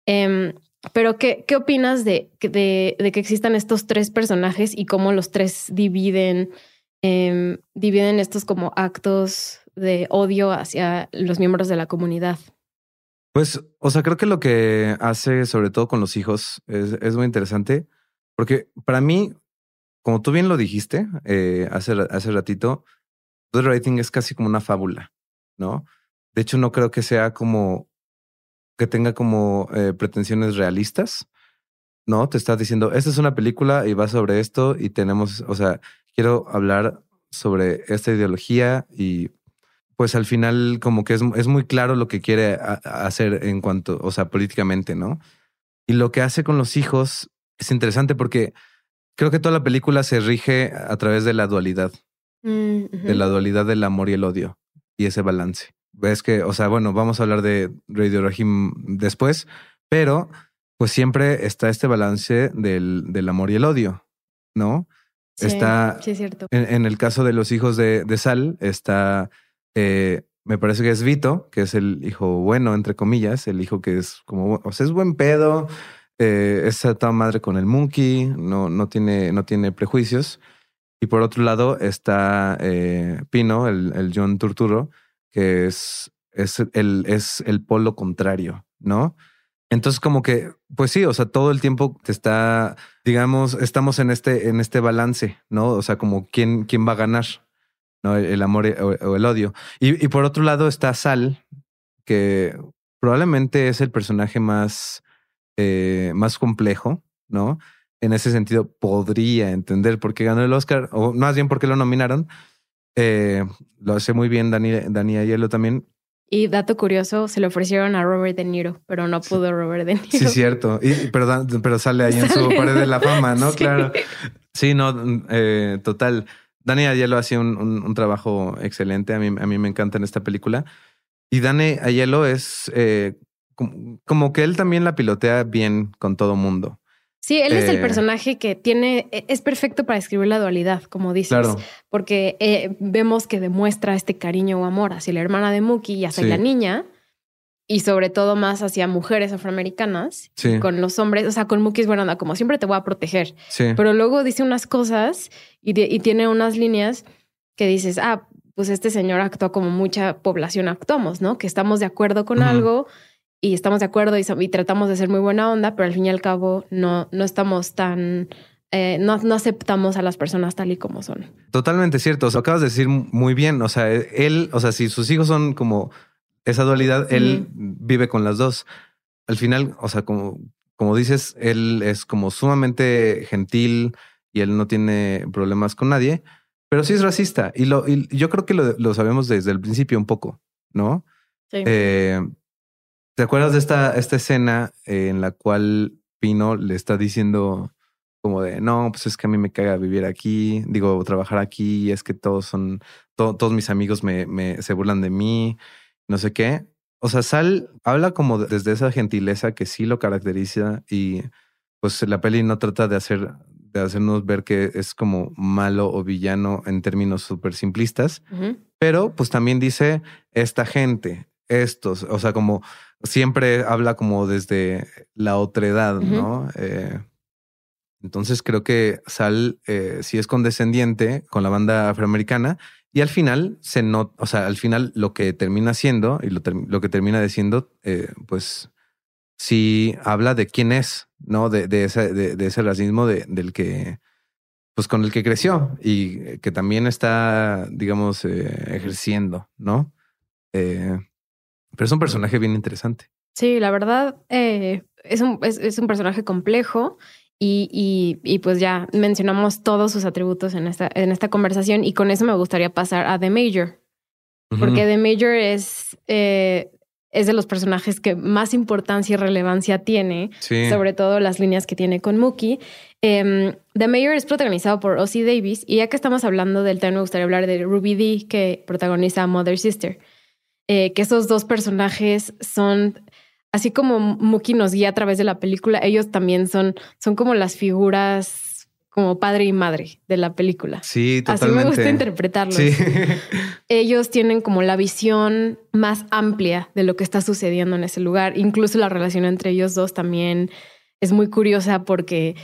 Em, pero, ¿qué, qué opinas de, de, de, que existan estos tres personajes y cómo los tres dividen, em, dividen estos como actos de odio hacia los miembros de la comunidad? Pues, o sea, creo que lo que hace, sobre todo con los hijos, es, es muy interesante, porque para mí, como tú bien lo dijiste eh, hace, hace ratito, The Rating es casi como una fábula, ¿no? De hecho, no creo que sea como que tenga como eh, pretensiones realistas. No, te estás diciendo, esta es una película y va sobre esto y tenemos, o sea, quiero hablar sobre esta ideología y pues al final como que es, es muy claro lo que quiere hacer en cuanto, o sea, políticamente, ¿no? Y lo que hace con los hijos es interesante porque creo que toda la película se rige a través de la dualidad, mm, de la dualidad del amor y el odio y ese balance ves que, o sea, bueno, vamos a hablar de Radio Rahim después, pero pues siempre está este balance del, del amor y el odio, ¿no? Sí, está, sí, es cierto. En, el caso de los hijos de, de Sal, está, eh, me parece que es Vito, que es el hijo bueno, entre comillas, el hijo que es como, o sea, es buen pedo, eh, es toda madre con el monkey, no, no, tiene, no tiene prejuicios. Y por otro lado está eh, Pino, el, el John Turturro, que es, es, el, es el polo contrario, ¿no? Entonces, como que, pues sí, o sea, todo el tiempo te está, digamos, estamos en este, en este balance, ¿no? O sea, como quién, quién va a ganar, ¿no? El, amor o, el odio. Y, por otro lado está Sal, que probablemente es el personaje más, eh, más complejo, ¿no? En ese sentido, podría entender por qué ganó el Oscar, o más bien por qué lo nominaron, eh, lo hace muy bien Dani, Dani Ayelo también. Y dato curioso, se le ofrecieron a Robert De Niro, pero no pudo Robert De Niro. Sí, cierto. Y, pero, pero sale ahí en su pared de la fama, ¿no? Claro. Sí, no, eh, total. Dani Ayelo hacía un, un, trabajo excelente. A mí, a mí me encanta en esta película. Y Dani Ayelo es eh, como, como, que él también la pilotea bien con todo mundo. Sí, él es el eh, personaje que tiene, e, es perfecto para escribir la dualidad, como dices, porque eh, vemos que demuestra este cariño o amor hacia la hermana de Muki y hacia la niña, y sobre todo más hacia mujeres afroamericanas, con los hombres, o sea, con Muki es buena como siempre te voy a proteger, pero luego dice unas cosas y, tiene unas líneas que dices, ah, pues este señor actúa como mucha población actuamos, ¿no? Que estamos de acuerdo con algo y estamos de acuerdo y, tratamos de ser muy buena onda, pero al fin y al cabo no, no estamos tan... Eh, no, no, aceptamos a las personas tal y como son. Totalmente cierto. O acabas de decir muy bien. O sea, él, o sea, si sus hijos son como esa dualidad, él vive con las dos. Al final, o sea, como, como dices, él es como sumamente gentil y él no tiene problemas con nadie, pero sí es racista. Y, lo, y yo creo que lo, lo sabemos desde el principio un poco, ¿no? Sí. Eh, ¿Te acuerdas de esta, esta escena en la cual Pino le está diciendo como de, no, pues es que a mí me caga vivir aquí, digo, trabajar aquí, y es que todos son, todos mis amigos me, me, se burlan de mí, no sé qué. o sea, Sal habla como desde esa gentileza que sí lo caracteriza y pues la peli no trata de hacer de hacernos ver que es como malo o villano en términos súper simplistas, pero pues también dice esta gente, estos, o sea, como siempre habla como desde la otredad, ¿no? Eh, entonces creo que Sal eh, sí es condescendiente con la banda afroamericana y al final se nota, o sea, al final lo que termina siendo y lo, que termina diciendo, eh, pues sí habla de quién es, ¿no? De, de, ese, de, ese racismo del que, pues con el que creció y que también está, digamos, eh, ejerciendo, ¿no? Eh, pero es un personaje bien interesante. Sí, la verdad es, un, es, un personaje complejo y, y, pues ya mencionamos todos sus atributos en esta, en esta conversación y con eso me gustaría pasar a The Major. Porque The Major es, eh, es de los personajes que más importancia y relevancia tiene, sobre todo las líneas que tiene con Mookie. Em, The Mayor es protagonizado por Ozzy Davis y ya que estamos hablando del tema me gustaría hablar de Ruby Dee que protagoniza a Mother Sister. Eh, que esos dos personajes son así como Mookie nos guía a través de la película, ellos también son, son como las figuras como padre y madre de la película. Sí, totalmente. Así me gusta interpretarlos. Ellos tienen como la visión más amplia de lo que está sucediendo en ese lugar. Incluso la relación entre ellos dos también es muy curiosa porque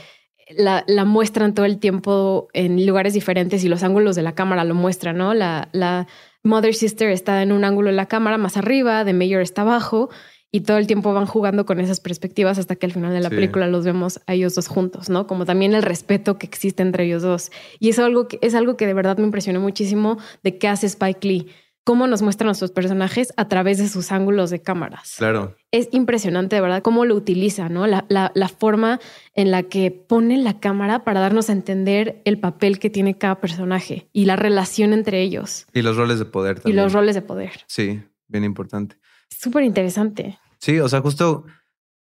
la, la muestran todo el tiempo en lugares diferentes y los ángulos de la cámara lo muestran, ¿no? La, la Mother Sister está en un ángulo de la cámara más arriba, The Mayor está abajo y todo el tiempo van jugando con esas perspectivas hasta que al final de la película los vemos a ellos dos juntos, ¿no? Como también el respeto que existe entre ellos dos. Y es algo que, es algo que de verdad me impresionó muchísimo de qué hace Spike Lee. Cómo nos muestran sus personajes a través de sus ángulos de cámaras. Claro. Es impresionante, de verdad, cómo lo utiliza, ¿no? La, la, la forma en la que pone la cámara para darnos a entender el papel que tiene cada personaje y la relación entre ellos. Y los roles de poder también. Y los roles de poder. Sí, bien importante. Súper interesante. Sí, o sea, justo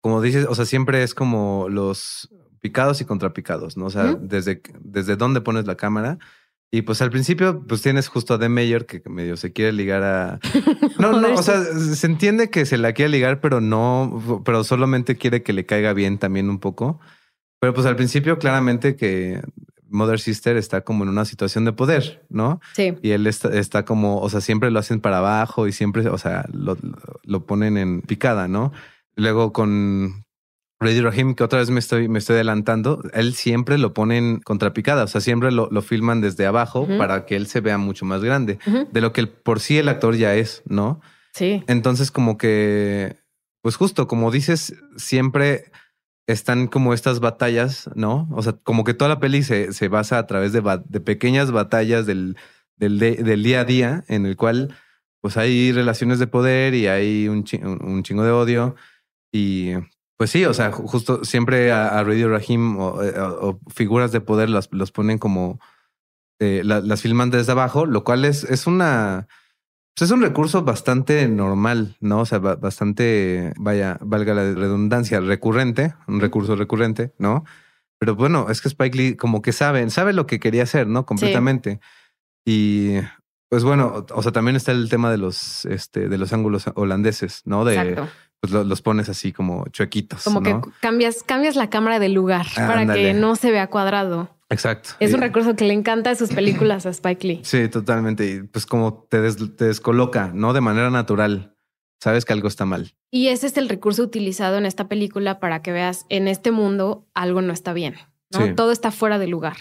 como dices, o sea, siempre es como los picados y contrapicados, ¿no? O sea, desde, desde dónde pones la cámara. Y pues al principio, pues tienes justo a The Mayor que medio se quiere ligar a. No, no, o sea, se entiende que se la quiere ligar, pero no, pero solamente quiere que le caiga bien también un poco. Pero pues al principio, claramente que Mother Sister está como en una situación de poder, ¿no? Sí. Y él está, como, o sea, siempre lo hacen para abajo y siempre, o sea, lo, lo ponen en picada, ¿no? Luego con Reddy Rahim, que otra vez me estoy, me estoy adelantando, él siempre lo ponen contrapicada, o sea, siempre lo, lo filman desde abajo para que él se vea mucho más grande de lo que por sí el actor ya es, ¿no? Sí. Entonces, como que, pues justo, como dices, siempre están como estas batallas, ¿no? O sea, como que toda la peli se, se basa a través de, de pequeñas batallas del, del, del, día a día en el cual pues hay relaciones de poder y hay un, un chingo de odio y pues sí, o sea, justo siempre a, Radio Rahim eh, o, figuras de poder las, los ponen como eh, las filman desde abajo, lo cual es, es una pues es un recurso bastante normal, ¿no? O sea, bastante, vaya, valga la redundancia, recurrente, un recurso recurrente, ¿no? Pero bueno, es que Spike Lee como que sabe, sabe lo que quería hacer, ¿no? Completamente. Y pues bueno, o sea, también está el tema de los, este, de los ángulos holandeses, ¿no? De, Pues los pones así como chuequitos. Como que cambias, cambias la cámara de lugar para que no se vea cuadrado. Exacto. Es un recurso que le encanta a sus películas a Spike Lee. Sí, totalmente. Y pues como te, descoloca, ¿no? De manera natural. Sabes que algo está mal. Y ese es el recurso utilizado en esta película para que veas en este mundo algo no está bien. ¿no? Todo está fuera de lugar.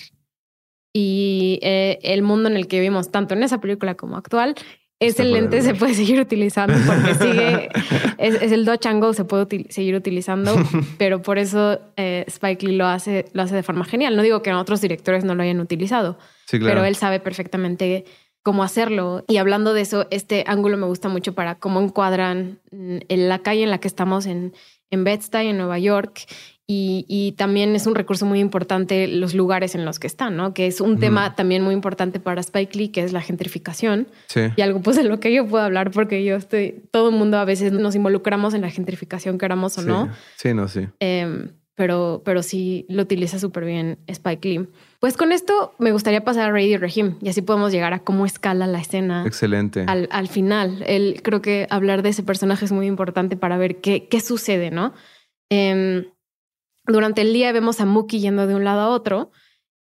Y eh, el mundo en el que vivimos, tanto en esa película como actual, ese lente se puede seguir utilizando porque sigue, es, el Dodge Angle, se puede seguir utilizando, pero por eso eh, Spike Lee lo hace, lo hace de forma genial. No digo que otros directores no lo hayan utilizado, pero él sabe perfectamente cómo hacerlo. Y hablando de eso, este ángulo me gusta mucho para cómo encuadran mm, en la calle en la que estamos en, en Bed-Stuy, en Nueva York, y, también es un recurso muy importante los lugares en los que están, ¿no? Que es un tema también muy importante para Spike Lee, que es la gentrificación. Y algo pues de lo que yo puedo hablar, porque yo estoy, todo el mundo a veces nos involucramos en la gentrificación, queramos o no. Sí, no, sí. Em, pero, pero sí lo utiliza súper bien Spike Lee. Pues con esto me gustaría pasar a Radio Regime y así podemos llegar a cómo escala la escena. Excelente. Al, al final. El, creo que hablar de ese personaje es muy importante para ver qué, qué sucede, ¿no? Em, durante el día vemos a Mookie yendo de un lado a otro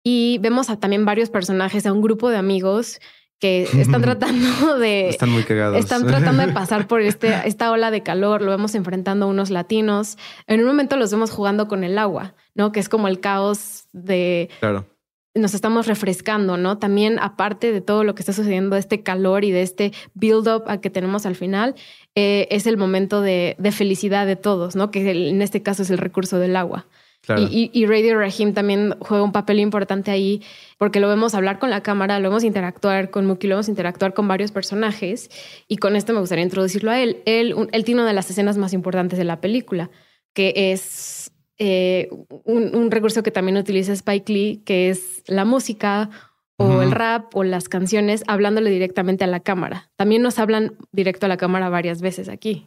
y vemos a también varios personajes, a un grupo de amigos que están tratando de... Están muy cagados. Están tratando de pasar por este, esta ola de calor, lo vemos enfrentando a unos latinos. En un momento los vemos jugando con el agua, ¿no? Que es como el caos de... Claro. Nos estamos refrescando, ¿no? También aparte de todo lo que está sucediendo, de este calor y de este build-up que tenemos al final, eh, es el momento de, de, felicidad de todos, ¿no? Que en este caso es el recurso del agua. Y, Radio Rahim también juega un papel importante ahí porque lo vemos hablar con la cámara, lo vemos interactuar con Muki, lo vemos interactuar con varios personajes y con esto me gustaría introducirlo a él. Él, tiene una de las escenas más importantes de la película, que es eh, un, recurso que también utiliza Spike Lee, que es la música o el rap o las canciones hablándole directamente a la cámara. También nos hablan directo a la cámara varias veces aquí.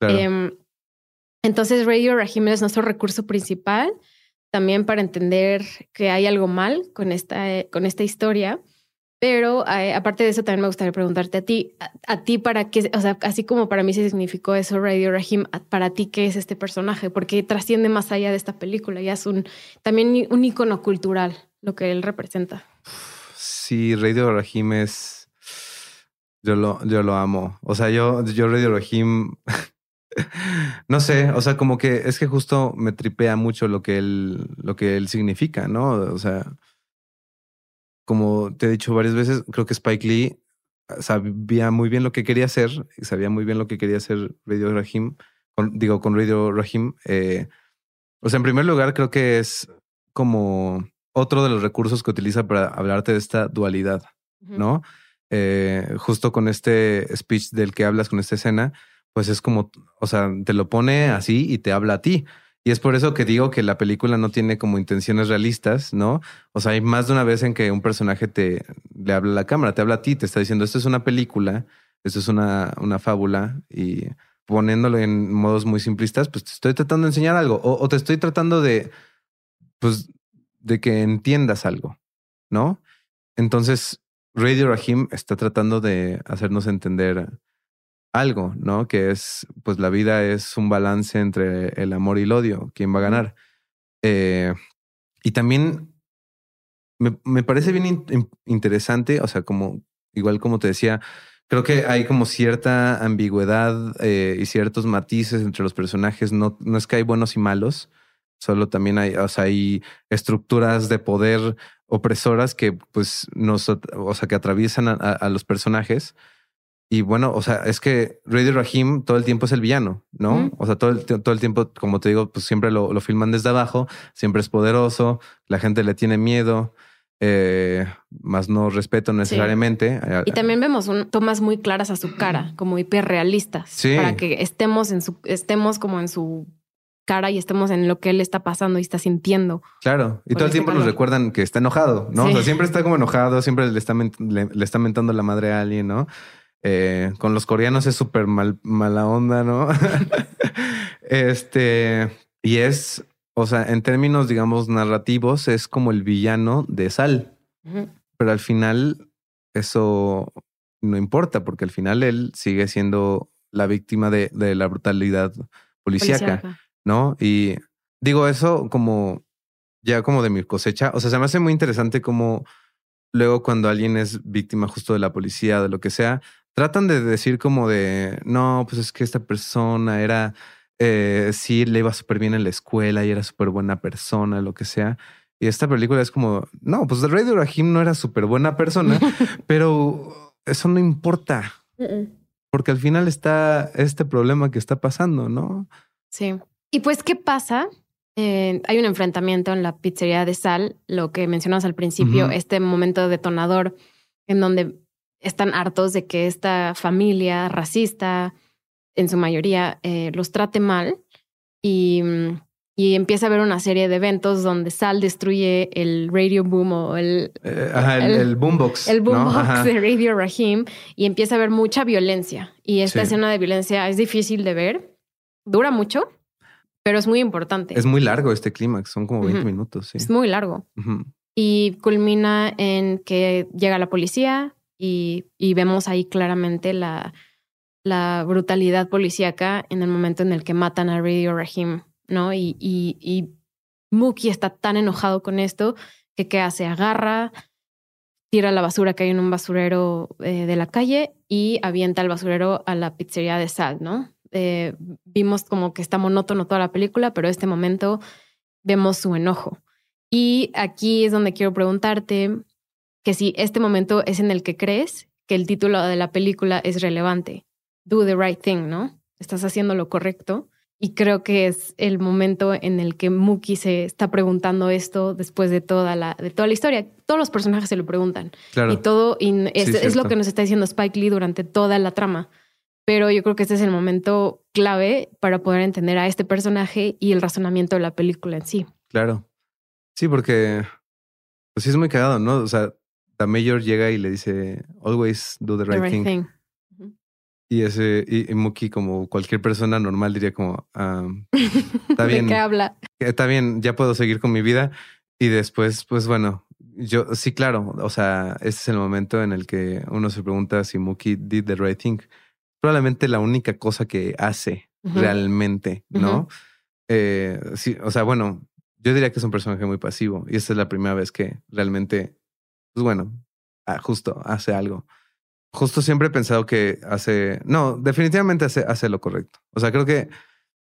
Em, entonces, Radio Rahim es nuestro recurso principal también para entender que hay algo mal con esta, con esta historia. Pero eh, aparte de eso, también me gustaría preguntarte a ti, a, ti para qué, o sea, así como para mí se significó eso, Radio Rahim, para ti, ¿qué es este personaje? Porque trasciende más allá de esta película, ya es un, también un icono cultural, lo que él representa. Sí, Radio Rahim es, yo lo, yo lo amo. O sea, yo, yo Radio Rahim no sé, o sea, como que es que justo me tripea mucho lo que él, lo que él significa, ¿no? O sea, como te he dicho varias veces, creo que Spike Lee sabía muy bien lo que quería hacer, y sabía muy bien lo que quería hacer Radio Rahim, digo, con Radio Rahim. Eh, o sea, en primer lugar, creo que es como otro de los recursos que utiliza para hablarte de esta dualidad, ¿no? Eh, justo con este speech del que hablas, con esta escena, pues es como, o sea, te lo pone así y te habla a ti. Y es por eso que digo que la película no tiene como intenciones realistas, ¿no? O sea, hay más de una vez en que un personaje te le habla a la cámara, te habla a ti, te está diciendo, esto es una película, esto es una, una fábula y poniéndolo en modos muy simplistas, pues te estoy tratando de enseñar algo o, o te estoy tratando de, pues, de que entiendas algo, ¿no? Entonces, Radio Rahim está tratando de hacernos entender algo, ¿no? Que es, pues la vida es un balance entre el amor y el odio, quién va a ganar. Eh, y también me, me parece bien interesante, o sea, como, igual como te decía, creo que hay como cierta ambigüedad eh, y ciertos matices entre los personajes. No, no es que hay buenos y malos, solo también hay, o sea, hay estructuras de poder opresoras que, pues, nos, o sea, que atraviesan a los personajes. Y bueno, o sea, es que Radio Rahim todo el tiempo es el villano, ¿no? O sea, todo el, todo el tiempo, como te digo, pues siempre lo, lo, filman desde abajo, siempre es poderoso, la gente le tiene miedo, eh, más no respeto necesariamente. Y también vemos un, tomas muy claras a su cara, como hiperrealistas, sí. para que estemos en su, estemos como en su cara y estemos en lo que él está pasando y está sintiendo. Claro, y todo el tiempo nos recuerdan que está enojado, ¿no? O sea, siempre está como enojado, siempre le está, le, le está mentando la madre a alguien, ¿no? Eh, con los coreanos es súper mal, mala onda, ¿no? este, y es, o sea, en términos, digamos, narrativos, es como el villano de Sal. Pero al final, eso no importa, porque al final él sigue siendo la víctima de, de la brutalidad policíaca, ¿no? Y digo eso como ya como de mi cosecha. O sea, se me hace muy interesante como luego cuando alguien es víctima justo de la policía, de lo que sea, tratan de decir como de, no, pues es que esta persona era, eh, sí, le iba súper bien en la escuela y era súper buena persona, lo que sea. Y esta película es como, no, pues el rey de Rahim no era súper buena persona, pero eso no importa. Porque al final está este problema que está pasando, ¿no? Sí. Y pues, ¿qué pasa? Eh, hay un enfrentamiento en la pizzería de Sal, lo que mencionamos al principio, este momento detonador en donde están hartos de que esta familia racista, en su mayoría, eh, los trate mal y, y, empieza a haber una serie de eventos donde Sal destruye el radio boom o el, eh, el, boombox. El boombox de Radio Rahim y empieza a haber mucha violencia. Y esta escena de violencia es difícil de ver, dura mucho. pero es muy importante. Es muy largo este clímax, son como 20 minutos. Sí. Es muy largo. Y culmina en que llega la policía y, vemos ahí claramente la, brutalidad policíaca en el momento en el que matan a Radio Rahim, ¿no? Y, y, y Mookie está tan enojado con esto que ¿qué hace? Agarra, tira la basura que hay en un basurero eh, de la calle y avienta el basurero a la pizzería de Sal, ¿no? Eh, vimos como que está monótono toda la película, pero este momento vemos su enojo. Y aquí es donde quiero preguntarte que si este momento es en el que crees que el título de la película es relevante. Do the right thing, ¿no? Estás haciendo lo correcto. Y creo que es el momento en el que Mookie se está preguntando esto después de toda la, de toda la historia. Todos los personajes se lo preguntan. Claro. Y todo y es, Sí, es lo que nos está diciendo Spike Lee durante toda la trama. Pero yo creo que este es el momento clave para poder entender a este personaje y el razonamiento de la película en sí. Claro. Sí, porque pues sí es muy cagado, ¿no? O sea, la mayor llega y le dice, always do the The right, thing. thing. Y ese, y, y Mookie, como cualquier persona normal, diría como, ah, Está ¿De bien. qué habla? está bien, ya puedo seguir con mi vida. Y después, pues bueno, yo sí, claro. O sea, ese es el momento en el que uno se pregunta si Mookie did the right thing. Probablemente la única cosa que hace realmente, ¿no? Eh, sí, o sea, bueno, yo diría que es un personaje muy pasivo y esta es la primera vez que realmente, pues bueno, ah, justo hace algo. Justo siempre he pensado que hace, no, definitivamente hace, hace lo correcto. O sea, creo que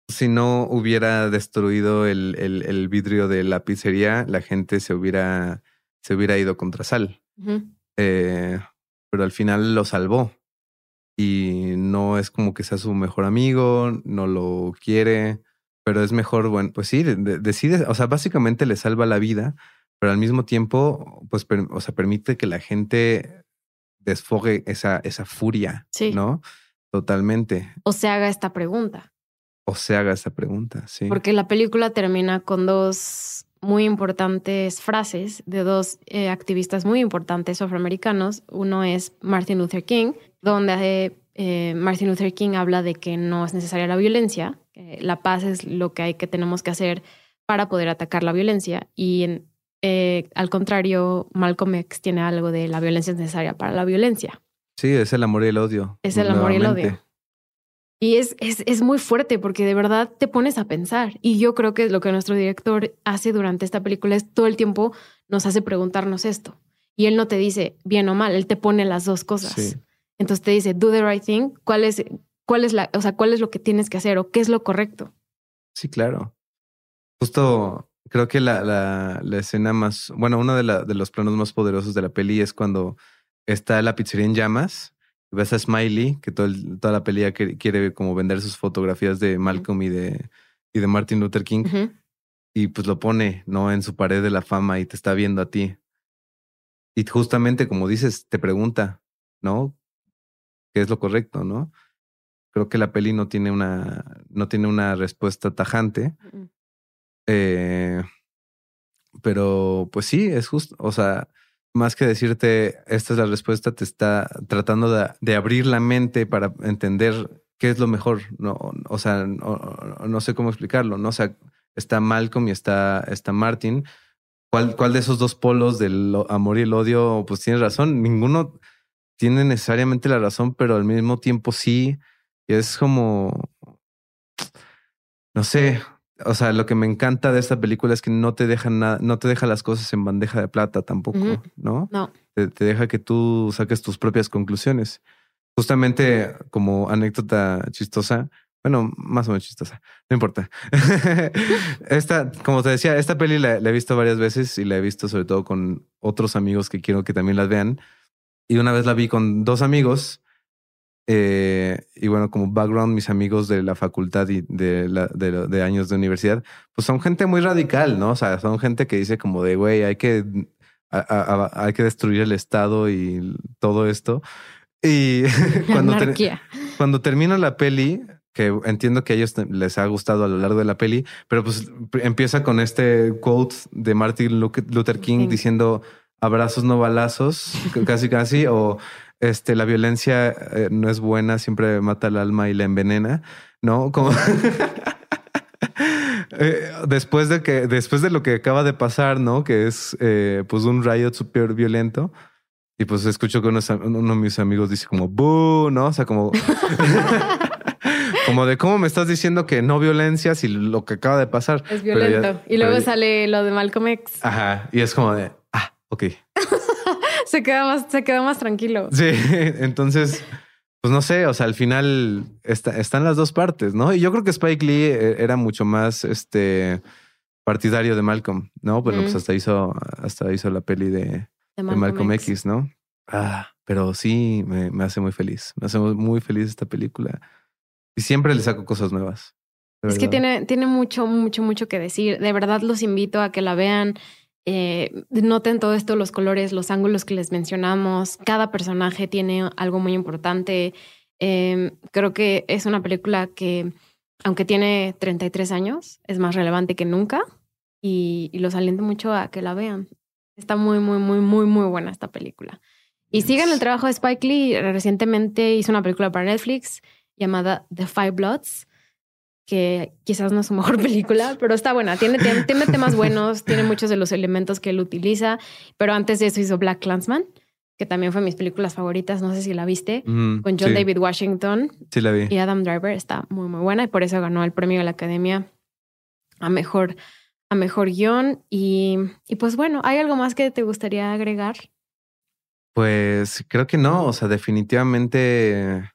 si no hubiera destruido el, el, el vidrio de la pizzería, la gente se hubiera, se hubiera ido contra Sal. Eh, pero al final lo salvó. Y no es como que sea su mejor amigo, no lo quiere, pero es mejor, bueno, pues sí, de- de- decide, o sea, básicamente le salva la vida, pero al mismo tiempo, pues, per- o sea, permite que la gente desfogue esa, esa furia, Sí. ¿no? Totalmente. O se haga esta pregunta. O se haga esa pregunta, sí. Porque la película termina con dos muy importantes frases de dos eh, activistas muy importantes afroamericanos. Uno es Martin Luther King, donde eh, Martin Luther King habla de que no es necesaria la violencia, que la paz es lo que hay que tenemos que hacer para poder atacar la violencia. Y en, eh, al contrario, Malcolm X tiene algo de la violencia es necesaria para la violencia. Sí, es el amor y el odio. Es el amor y el odio. Y es, es, es muy fuerte porque de verdad te pones a pensar. Y yo creo que lo que nuestro director hace durante esta película es todo el tiempo nos hace preguntarnos esto. Y él no te dice bien o mal, él te pone las dos cosas. Sí. Entonces te dice, do the right thing, ¿cuál es, cuál es la, o sea, cuál es lo que tienes que hacer o qué es lo correcto? Sí, claro. Justo creo que la, la, la escena más, bueno, uno de, la, de los planos más poderosos de la peli es cuando está la pizzería en llamas. y Ves a Smiley, que todo el- toda la peli quiere, quiere como vender sus fotografías de Malcolm y de, y de Martin Luther King. Y pues lo pone, ¿no? En su pared de la fama y te está viendo a ti. Y justamente, como dices, te pregunta, ¿no? ¿Qué es lo correcto, no? Creo que la peli no tiene una, no tiene una respuesta tajante. Ujú. Eh, pero pues sí, es justo. O sea, más que decirte esta es la respuesta, te está tratando de, de abrir la mente para entender qué es lo mejor. No, o sea, no, sé cómo explicarlo. No, o sea, está Malcolm y está, está Martin. ¿Cuál, ¿Cuál de esos dos polos del amor y el odio? Pues tienes razón. Ninguno tiene necesariamente la razón, pero al mismo tiempo sí. Y es como, no sé, o sea, lo que me encanta de esta película es que no te deja nada, no te deja las cosas en bandeja de plata tampoco, Ujú. ¿no? No, Te, te deja que tú saques tus propias conclusiones. Justamente como anécdota chistosa, bueno, más o menos chistosa, no importa. esta, como te decía, esta peli la, la he visto varias veces y la he visto sobre todo con otros amigos que quiero que también las vean. Y una vez la vi con dos amigos. Eh, y bueno, como background, mis amigos de la facultad y de, la, de, de años de universidad, pues son gente muy radical, ¿no? O sea, son gente que dice como de, güey, hay que, a- a- a- hay que destruir el Estado y todo esto. Y cuando, ter- cuando termina la peli, que entiendo que a ellos les ha gustado a lo largo de la peli, pero pues empieza con este quote de Martin Lu- Luther King diciendo abrazos no balazos, casi casi, o este la violencia eh, no es buena, siempre mata el alma y la envenena, ¿no? Como Eh, después de que, después de lo que acaba de pasar, ¿no? Que es eh, pues un riot súper violento. Y pues escucho que uno, uno, de mis amigos dice como ¡Boo! ¿no? O sea, como. como de cómo me estás diciendo que no violencia si lo que acaba de pasar. Es violento. y luego sale lo de Malcolm X. Ajá. Y es como de ah, ok. se queda más, se queda más tranquilo. Sí. Entonces, pues no sé, o sea, al final están las dos partes, ¿no? Y yo creo que Spike Lee eh, era mucho más este partidario de Malcolm, ¿no? Bueno, pues hasta hizo, hasta hizo la peli de, Malcolm, X. ¿no? Ah, pero sí me, me hace muy feliz. Me hace muy feliz esta película. Y siempre le saco cosas nuevas. Es que tiene, tiene mucho, mucho, mucho que decir. De verdad los invito a que la vean. Eh, noten todo esto, los colores, los ángulos que les mencionamos. Cada personaje tiene algo muy importante. Em, creo que es una película que, aunque tiene 33 años, es más relevante que nunca y, y los aliento mucho a que la vean. Está muy, muy, muy, muy, muy buena esta película. Y sigan el trabajo de Spike Lee. Recientemente hizo una película para Netflix llamada The Five Bloods, que quizás no es su mejor película, pero está buena. Tiene, tiene, temas buenos, tiene muchos de los elementos que él utiliza, pero antes de eso hizo Black Clansman, que también fue mis películas favoritas, no sé si la viste, con John David Washington sí, la vi. y Adam Driver. Está muy, muy buena y por eso ganó el premio de la Academia a mejor, a mejor guion. Y, y pues bueno, ¿hay algo más que te gustaría agregar? Pues creo que no, o sea, definitivamente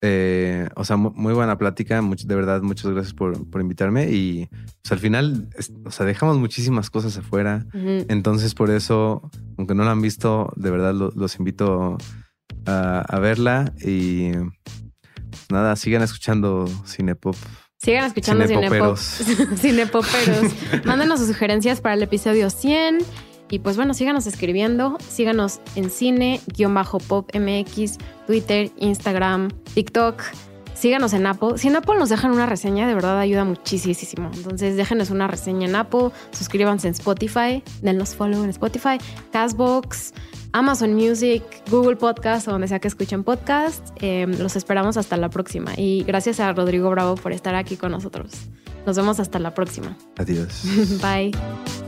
eh, o sea, muy buena plática. de verdad, muchas gracias por, por invitarme. Y pues, al final, o sea, dejamos muchísimas cosas afuera. Entonces, por eso, aunque no la han visto, de verdad los invito a, verla. Y pues, nada, sigan escuchando Cinepop. Sigan escuchando Cinepoperos. Cinepoperos. Mándenos sus sugerencias para el episodio 100. Y pues bueno, síganos escribiendo, síganos en cine-pop MX, Twitter, Instagram, TikTok. Síganos en Apple. Si en Apple nos dejan una reseña, de verdad ayuda muchísimo. Entonces déjenos una reseña en Apple, suscríbanse en Spotify, denos follow en Spotify, Castbox, Amazon Music, Google Podcast o donde sea que escuchen podcast. Em, los esperamos hasta la próxima. Y gracias a Rodrigo Bravo por estar aquí con nosotros. Nos vemos hasta la próxima. Adiós. Bye.